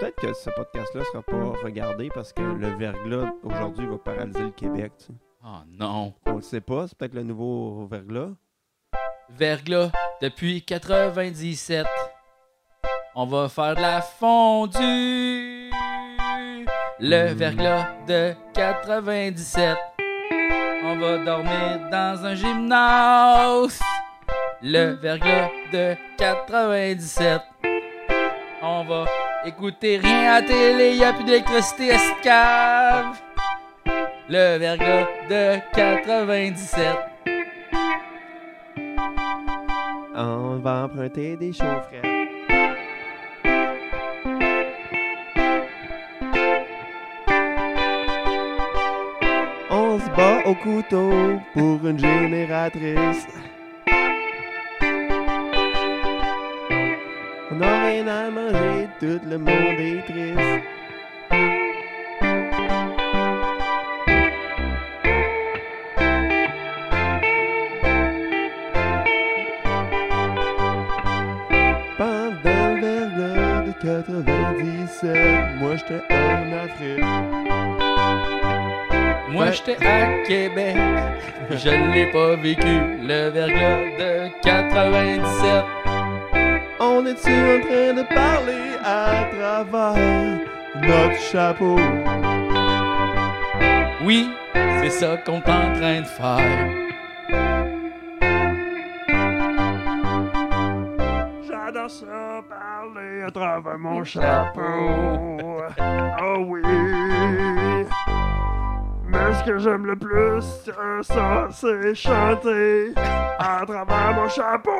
peut-être que ce podcast-là sera pas regardé parce que le verglas aujourd'hui va paralyser le Québec. Tu. Oh non! On le sait pas, c'est peut-être le nouveau verglas. Verglas, depuis 97, on va faire de la fondue! Le mm. verglas de 97 on va dormir dans un gymnase. Le verglas de 97, on va écouter rien à télé, y a plus d'électricité à cette cave. Le verglas de 97. on va emprunter des chaufferettes. Bat au couteau pour une génératrice. On n'a rien à manger, tout le monde est triste. Pendant le de 97, moi j'étais en Afrique. J'étais à Québec. Je l'ai pas vécu, le verglas de 97. On est-tu en train de parler à travers notre chapeau? Oui, c'est ça qu'on est en train de faire. J'adore ça parler à travers mon chapeau. Oh oui. Mais ce que j'aime le plus, euh, ça, c'est chanter à travers mon chapeau.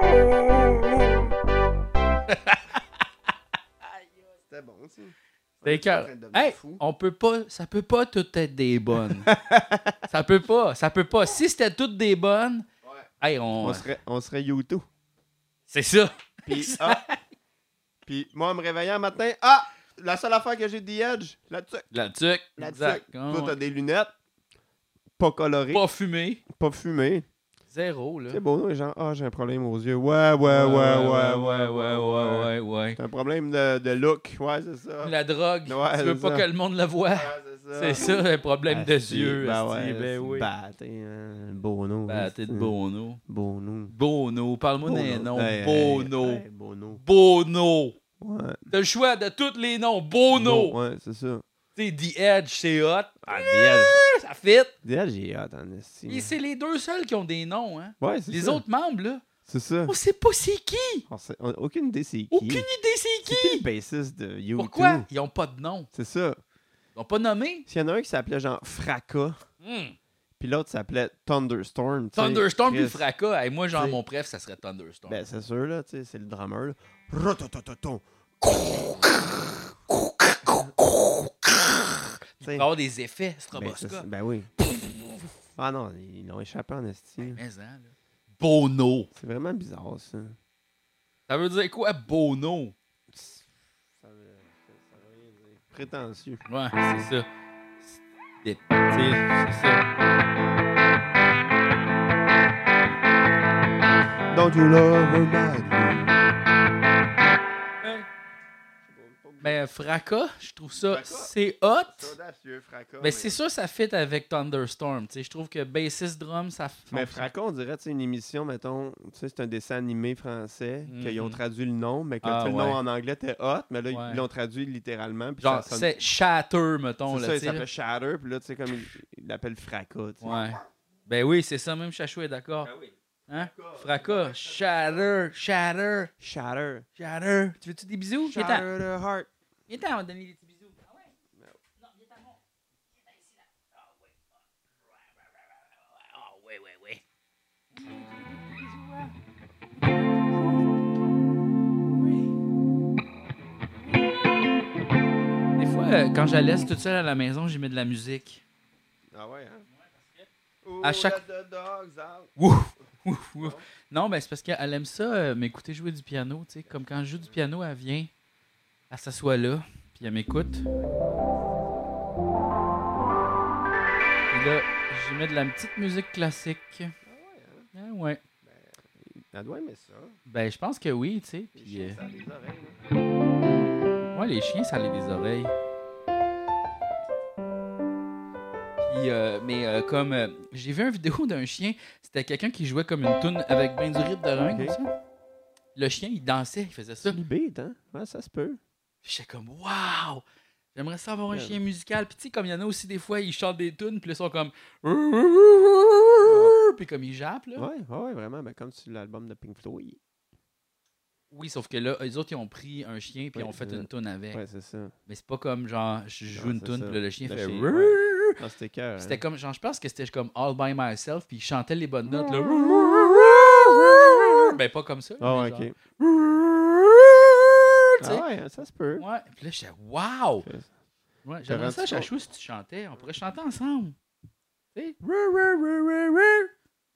C'était bon, ça. Cœur. Hey, on peut pas, ça peut pas tout être des bonnes. ça peut pas, ça peut pas. Si c'était toutes des bonnes, hey, on, On serait, on serait YouTube. c'est ça. Puis, ah, puis moi, en me réveillant un matin, ah, la seule affaire que j'ai de The Edge, la tuque. La tuque, La tuque. Toi, t'as des lunettes, pas colorées, Pas fumé, pas fumées. zéro là. C'est beau, non? Genre, ah, j'ai un problème aux yeux. Ouais, ouais, ouais, ouais, ouais, ouais, ouais. ouais, ouais. Un problème de, de look. Ouais, c'est ça. La drogue, Ouais, tu veux pas ça. que le monde le voit. Ouais, C'est ça, le problème Ah, de yeux. Ben ouais, ben oui. batté, hein. Bono. T'es de Bono. Bono. Bono, parle-moi des noms. Hey, Bono. hey, hey, Bono. Bono. Ouais. T'as le choix de tous les noms. Bono. Ouais, c'est ça. Sais, The Edge, c'est hot. Ah, The Edge. Ça fit. The Edge, j'ai hâte, en Et estime. c'est les deux seuls qui ont des noms, hein. Ouais, c'est Les ça. autres membres, là, C'est ça. on sait pas c'est qui. On sait- on aucune idée c'est qui. Aucune idée c'est C'est qui qui. le bassiste de YouTube? Pourquoi? Ils ont pas de nom. C'est ça. Ils ont pas nommé. S'il y en a un qui s'appelait genre Fracas, Hmm. puis l'autre s'appelait Thunderstorm. tu sais, Thunderstorm puis Chris, Fracas. Hey, moi, genre, T'sais. mon préf, ça serait Thunderstorm. Ben, c'est sûr, là, tu sais, c'est le drummer, là. Il va avoir des effets, Ben, Stroboscope. ça, ben oui. Ah non, ils l'ont échappé en esti. Mais, hein. Bono. C'est vraiment bizarre, ça. Ça veut dire quoi, Bono? Ça veut, ça veut rien dire. Prétentieux. Ouais, c'est ça. C'est c'est ça. Don't you love her madly? Mais Fracas, je trouve ça, Fracas? c'est hot. C'est audacieux, Fracas. Mais c'est sûr, ça fit avec Thunderstorm. tu sais. Je trouve que bassist drum, ça Mais. Fracas, on dirait, tu sais, une émission, mettons, tu sais, c'est un dessin animé français, qu'ils ont Mhm. traduit le nom, mais que Ah, le nom en anglais était hot, mais là, Ouais. ils l'ont traduit littéralement. Puis Genre, sonne- c'est Shatter, mettons. C'est Là, ça, il s'appelle Shatter, puis là, tu sais, comme il l'appelle Fracas. Ouais. Ben oui, c'est ça, même Chachou est d'accord. Hein? Fracas, Shatter, Shatter, Shatter. Shatter. Tu veux-tu des bisous? Shatter the heart. Viens-t'en, on va donner des petits bisous. Ah ouais? Non, viens-t'en, mon. Viens-t'en ici, là. Ah ouais. Ah ouais, ouais, ouais. Des fois, euh, quand je la laisse toute seule à la maison, j'y mets de la musique. Ah ouais, hein? À chaque-. Ouf, ouf, ouf. Non, ben c'est parce qu'elle aime ça, euh, m'écouter jouer du piano. tu sais. Comme quand je joue du piano, elle vient, elle s'assoit là, puis elle m'écoute. Et là, j'y mets de la petite musique classique. hein? Ah ouais. Elle doit aimer ça. Ben, je pense que oui, tu sais. Les chiens, euh, ça a des oreilles, là. ouais, les chiens, ça a des oreilles. Puis, euh, mais euh, comme euh, j'ai vu une vidéo d'un chien, c'était quelqu'un qui jouait comme une toune avec ben du rythme de rein, Ok. comme ça. Le chien, il dansait, il faisait ça. C'est une beat, hein? Ouais, ça se peut. J'étais comme, waouh! J'aimerais ça avoir un chien musical. Puis tu sais, comme il y en a aussi des fois, ils chantent des tunes, puis là, ils sont comme. Puis comme ils jappent, là. Ouais, ouais, vraiment. Ben, comme sur l'album de Pink Floyd. Oui, sauf que là, eux autres, ils ont pris un chien, puis Ouais, ils ont fait une tune avec. Ouais, c'est ça. Mais c'est pas comme genre, je joue Non, une tune, puis là, le chien Le fait. chien, Rrrr. ouais. Non, c'était cœur. C'était comme, genre, je pense que c'était comme All by myself, puis il chantait les bonnes notes, là. Ben, pas comme ça. Ah, mais ok. genre, tu sais. Ah ouais, ça se peut. Ouais. Puis là, j'étais, wow! Ouais, j'aimerais ça. Chachou, si tu chantais. On pourrait chanter ensemble. Tu sais?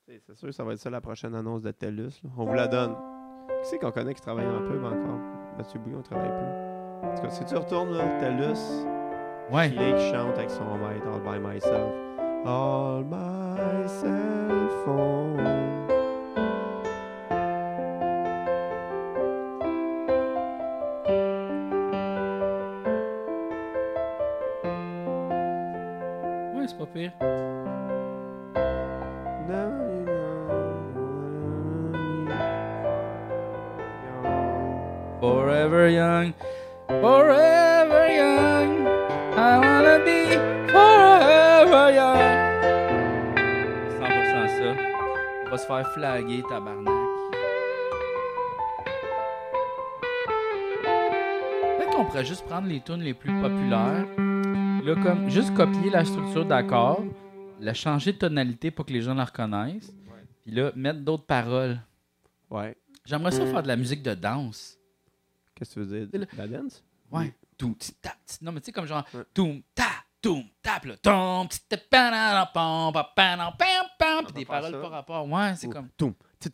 C'est c'est sûr ça va être ça la prochaine annonce de TELUS. là. On vous la donne. Qui c'est qu'on connaît qui travaille en pub encore? Mathieu Bouillon travaille plus. En tout cas, si tu retournes là, TELUS, Ouais. il qui chante avec son maître All by myself. All myself on. Tunes les plus populaires. Là, comme, juste copier la structure d'accord, la changer de tonalité pour que les gens la reconnaissent. Puis là, mettre d'autres paroles. Ouais. J'aimerais ça faire de la musique de danse. Qu'est-ce que tu veux dire? La dance? Ouais. Ta, ti. Non, mais tu sais, comme genre. Toum, ta, toum, tap, là. Toum, ti, ta, pa, na, na, pam, pam, pam. Puis peut des paroles par rapport. Ouais, c'est comme. Ti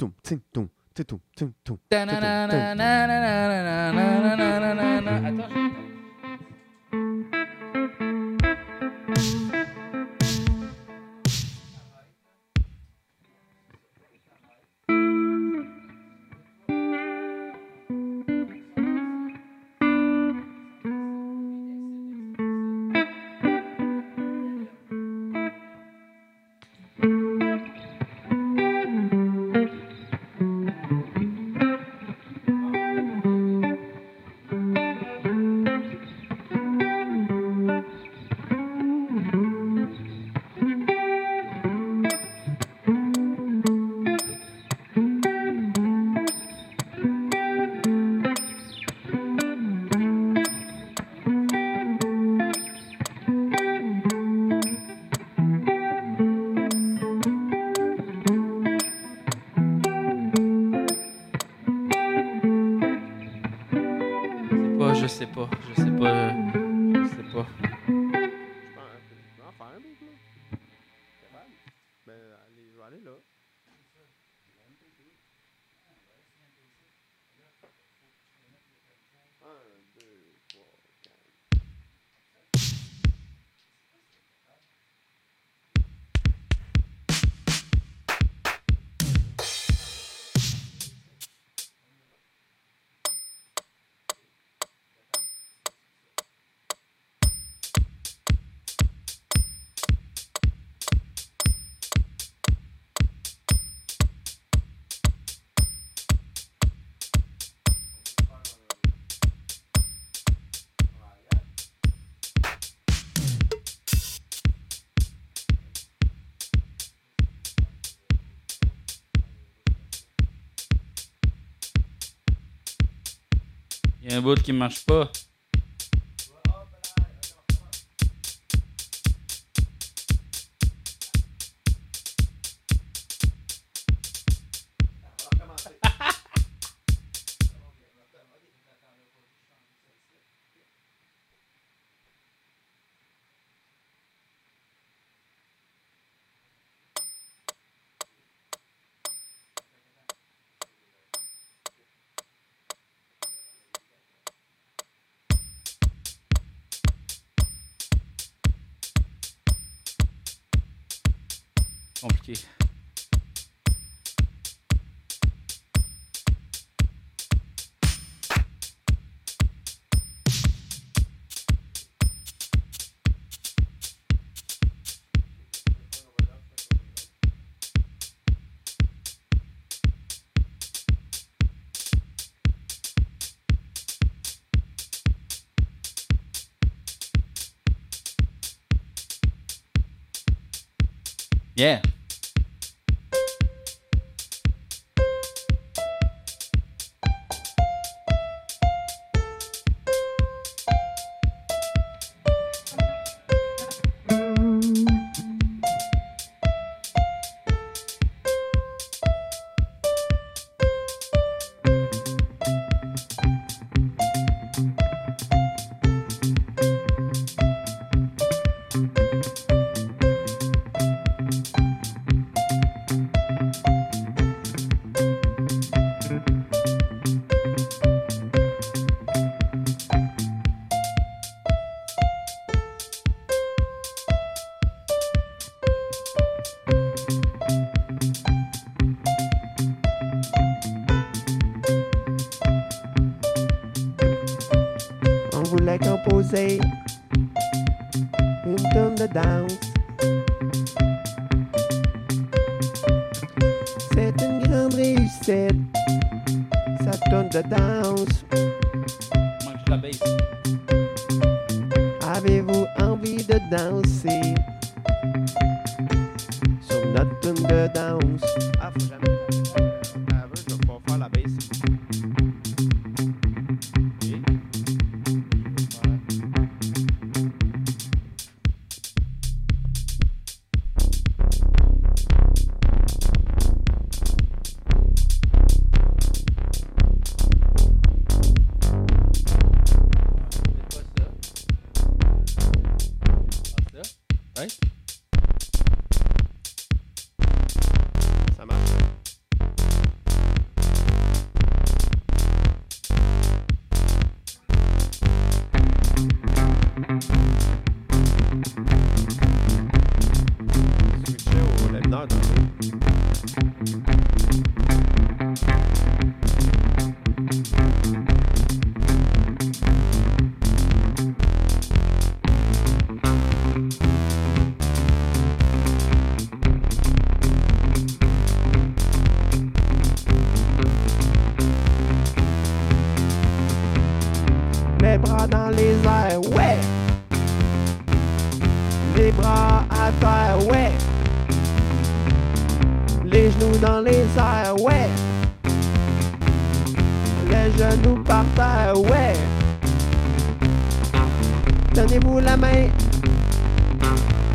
Il y a un bout qui marche pas.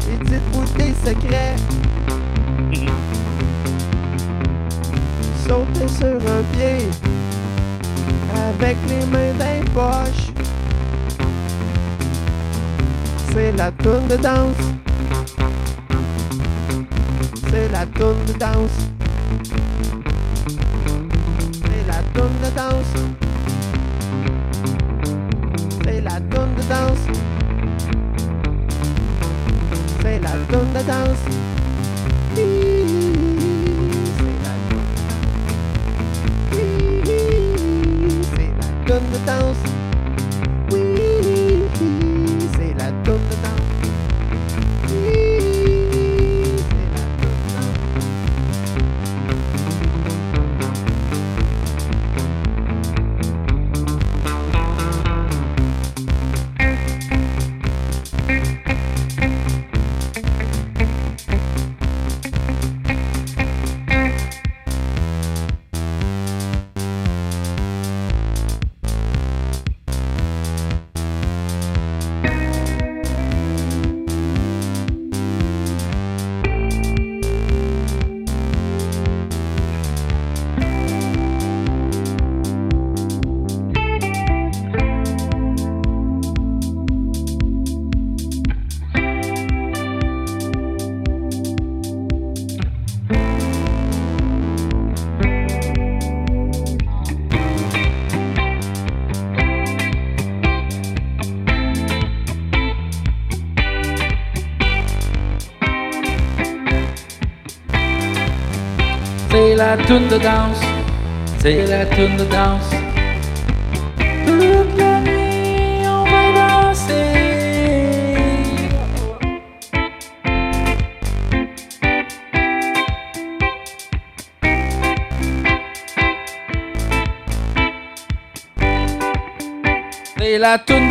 Et dites-vous des secrets. Sautez sur un pied avec les mains dans les poches. C'est la tourne de danse. C'est la tourne de danse. C'est la tourne de danse. C'est la tourne de danse. C'est la tourne de danse. C'est la c'est la C'est la toune de danse. C'est la toune de danse. Toute la nuit, on va danser. C'est la toune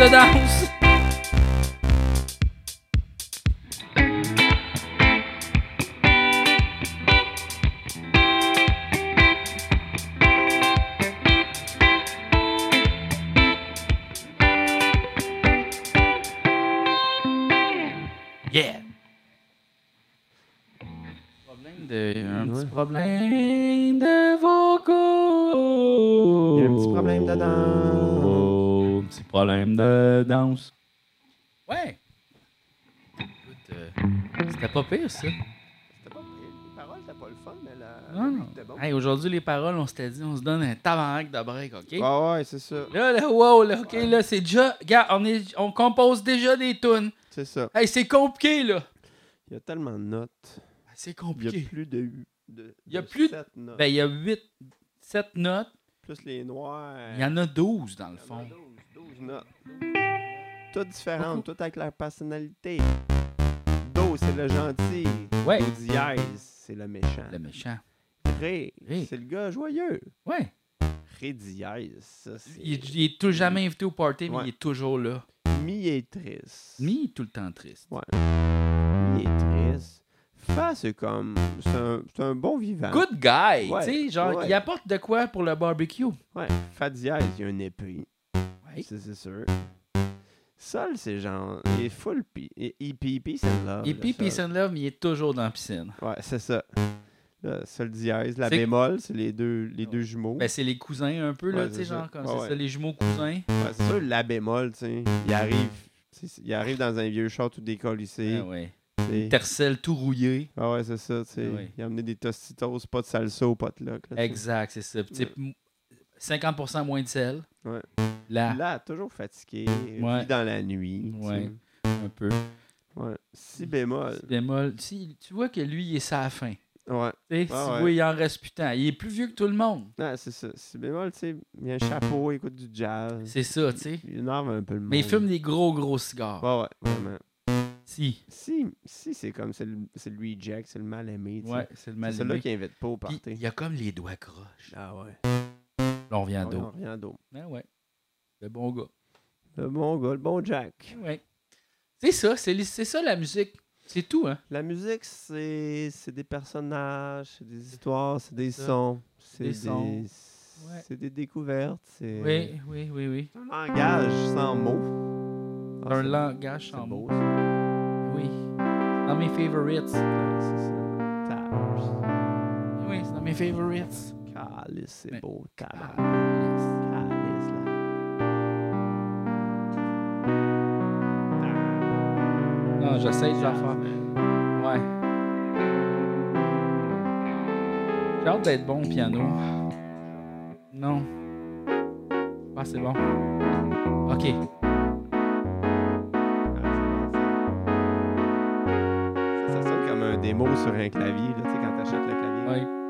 les paroles, on s'était dit, on se donne un tabarnak de break, OK? Ah ouais, c'est ça. Là, là, wow, là, OK, là, c'est déjà... Regarde, on, est, on compose déjà des tunes. C'est ça. Hey, c'est compliqué, là. Il y a tellement de notes. C'est Il y compliqué. a plus de. de Il y a de plus- notes. Ben, il y a 8, 7 notes. plus les noirs. Il y en a 12, dans le Il y en a fond. 12, 12 notes. toutes différentes, toutes avec leur personnalité. Do, c'est le gentil. Ouais. Do dièse, c'est le méchant. Le méchant. Ré, Ré. c'est le gars joyeux. Ouais. Ré dièse, ça c'est. Il, est- il est tout jamais invité au party, mais Ouais. il est toujours là. Mi est triste. Mi est tout le temps triste. Ouais. Mi est triste. Fa, c'est comme. C'est un, c'est un bon vivant. Good guy, Ouais, tu sais, genre, ouais. il apporte de quoi pour le barbecue? Ouais. Fa dièse, il y a un épée. Ouais. Ça, c'est sûr. Sol, c'est genre. Il est full pi. Et et puis peace and love. Et le puis, sol. Peace and Love, mais il est toujours dans la piscine. Ouais, c'est ça. Dièse, la bémol, c'est les deux, les deux jumeaux. Ben, c'est les cousins un peu, là, Ouais, tu sais, c'est ça. genre, comme Ouais, ça, les jumeaux cousins. C'est sûr, la bémol, tu sais. Il arrive. Il arrive dans un vieux char tout décollissé. Ah ouais. tu sais. Tercel tout rouillé. Ah ouais, c'est ça. tu sais. Ah. Il a amené des tostitos, pas de salsa au potluck. là. Exact, c'est ça. Puis, tu sais, m- 50% moins de sel. Ouais. Là, Là, toujours fatigué. Vit dans la nuit. Ouais. un peu. Ouais. Si bémol. Bémol. Si, tu vois que lui, il est ça la fin. Ouais. Tu sais, Ah si ouais. oui, il en reste plus tant. Il est plus vieux que tout le monde. Ah, c'est ça. Si bémol, tu sais, il a un chapeau, il écoute du jazz. C'est ça, tu sais. Il énerve un peu le monde. Mais il fume des gros, gros cigares. Ouais, ouais, vraiment. Si. Si, si c'est comme, c'est le, c'est le reject, c'est le mal aimé. tu sais. Ouais, c'est le C'est mal celui-là qui invite pas au party. il y a comme les doigts croches. Ah ouais. Là, on vient Ouais, d'eau. non, rien d'autre. Ah ouais. Le bon gars. Le bon gars, le bon Jack. Ouais. C'est ça, c'est c'est ça la musique. C'est tout, hein. La musique, c'est c'est des personnages, c'est des histoires, c'est des sons. C'est Des des, des découvertes. C'est Oui, oui, oui, oui. un langage sans mots. Ah, Un langage sans mots. Oui. Dans mes favorites. Ouais, c'est ça. Tabarnak. Oui, c'est dans mes favorites. Calice, c'est Mais- beau. Ah, Calice, là. Non, j'essaie de la faire. Ouais. J'ai hâte d'être bon au piano. Non. Ah, c'est bon. Ok. Ça, ça sonne comme un démo sur un clavier, là, tu sais, quand t'achètes le clavier. Ouais.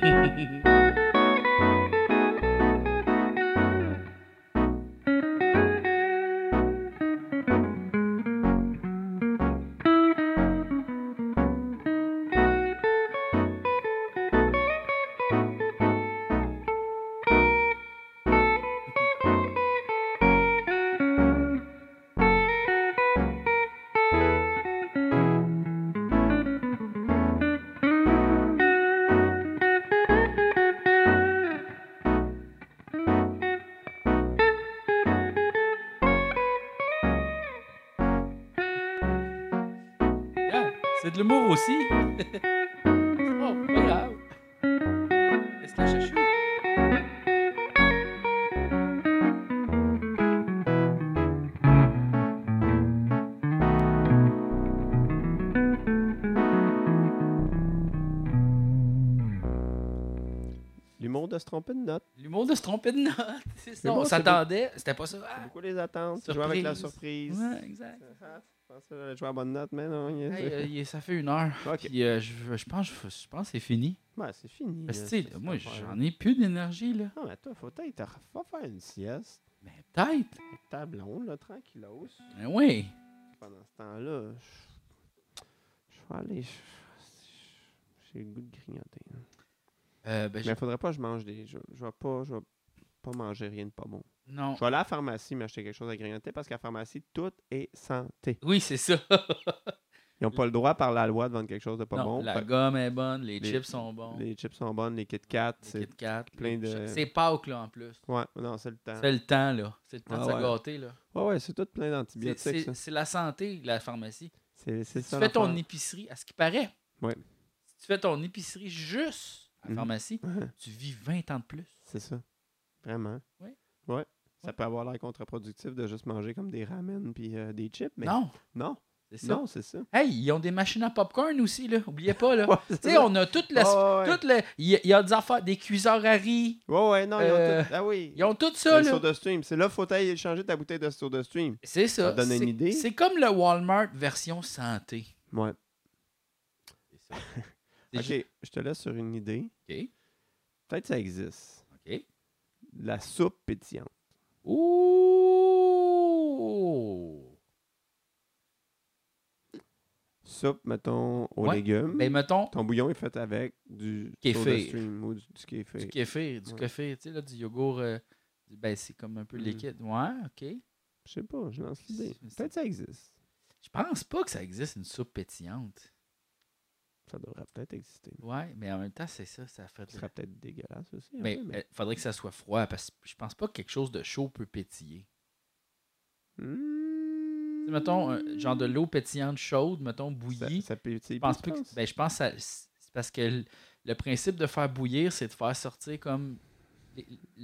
Mm-hmm. de se tromper de note. L'humour de se tromper de note. C'est ça. On s'attendait. C'était pas ça. Ah, beaucoup les attentes. Jouer avec la surprise. Ouais, exact. Ah, Je pensais que jouer à bonne note, mais non. il y a- Hey, euh, ça fait une heure. Ok. Puis, euh, je, je pense, je, pense que c'est fini. Ouais, c'est fini. Parce que, là, moi, j'en ai plus d'énergie, là. Non, mais toi, faut peut-être faire une sieste. Mais peut-être. Avec ta blonde, là, tranquillos. Mais oui. Pendant ce temps-là, je je vais aller. je- J'ai le goût de grignoter. là. Euh, ben, Mais il faudrait pas que je mange des. Je, je vais pas. Je vais pas manger rien de pas bon. non. Je vais aller à la pharmacie m'acheter quelque chose à grignoter parce qu'à la pharmacie, tout est santé. Oui, c'est ça. Ils n'ont pas le droit par la loi de vendre quelque chose de pas non, bon. la Fait- gomme est bonne, les, Les- chips sont bons. Les chips sont bonnes, les Kit Kat, Les c'est Kit Kat, plein de- C'est Pâques, là, en plus. Ouais, non, c'est le temps. C'est le temps, là. C'est le temps Ah de se ouais. gâter, là. Ouais, ouais, c'est tout plein d'antibiotiques. C'est la santé, la pharmacie. C'est Si ça. tu fais ton épicerie, à ce qui paraît, Ouais. si tu fais ton épicerie juste à la Mhm. pharmacie, tu vis 20 ans de plus. C'est ça. Vraiment. Oui. Ouais. Ça Ouais. peut avoir l'air contre-productif de juste manger comme des ramen puis euh, des chips, mais Non, non, c'est ça. non, c'est ça. Hey, ils ont des machines à popcorn aussi, là. Oubliez pas, là. Ouais, tu sais, on a toute la. Ouais, ouais. toute le- Il y, a- il y a des affaires, des cuiseurs à riz. Ouais, ouais, non, ils ont Euh, tout. Ah oui. Ils ont tout ça, Le là. soda stream. C'est là faut aller changer ta bouteille de soda stream. C'est ça. Ça donne une idée. C'est comme le Walmart version santé. Ouais. C'est ça. Ok, je te laisse sur une idée. OK. Peut-être ça existe. OK. La soupe pétillante. Ouh! Soupe, mettons, aux Ouais. légumes. Ben, mettons, Ton bouillon est fait avec du Kéfir. stream ou du, du kéfir. du kéfir, du Ouais. kéfir, tu sais, là, du yogourt. euh, ben, c'est comme un peu Mm. liquide. Ouais, OK. Je sais pas, je lance l'idée. Peut-être ça existe. Je pense pas que ça existe une soupe pétillante. Ça devrait peut-être exister. Ouais, mais en même temps, c'est ça, ça de Ce serait peut-être dégueulasse aussi. un Mais il faudrait que ça soit froid parce que je pense pas que quelque chose de chaud peut pétiller. Sais, mettons, un- genre de l'eau pétillante chaude, mettons, Ça, bouillie. ça pétille je pense plus, pas tu que- penses? ben, je pense que ça- c'est parce que le, le principe de faire bouillir, c'est de faire sortir comme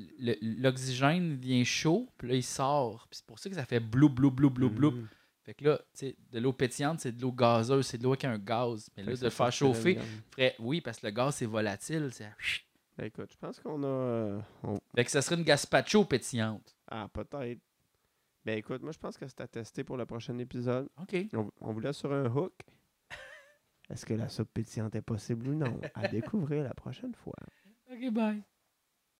l'oxygène vient chaud, puis là il sort. Puis c'est pour ça que ça fait blou blou blou blou blou. Hmm. Fait que là, tu sais, de l'eau pétillante, c'est de l'eau gazeuse, c'est de l'eau avec un gaz. Mais Fait là, de le faire chauffer, ferait, oui, parce que le gaz c'est volatile. c'est- Ben, écoute, je pense qu'on a. euh, on- Fait que ça serait une gazpacho pétillante. Ah, peut-être. Ben écoute, moi je pense que c'est à tester pour le prochain épisode. OK. On, on vous laisse sur un hook. Est-ce que la soupe pétillante est possible ou non? À découvrir la prochaine fois. OK, bye.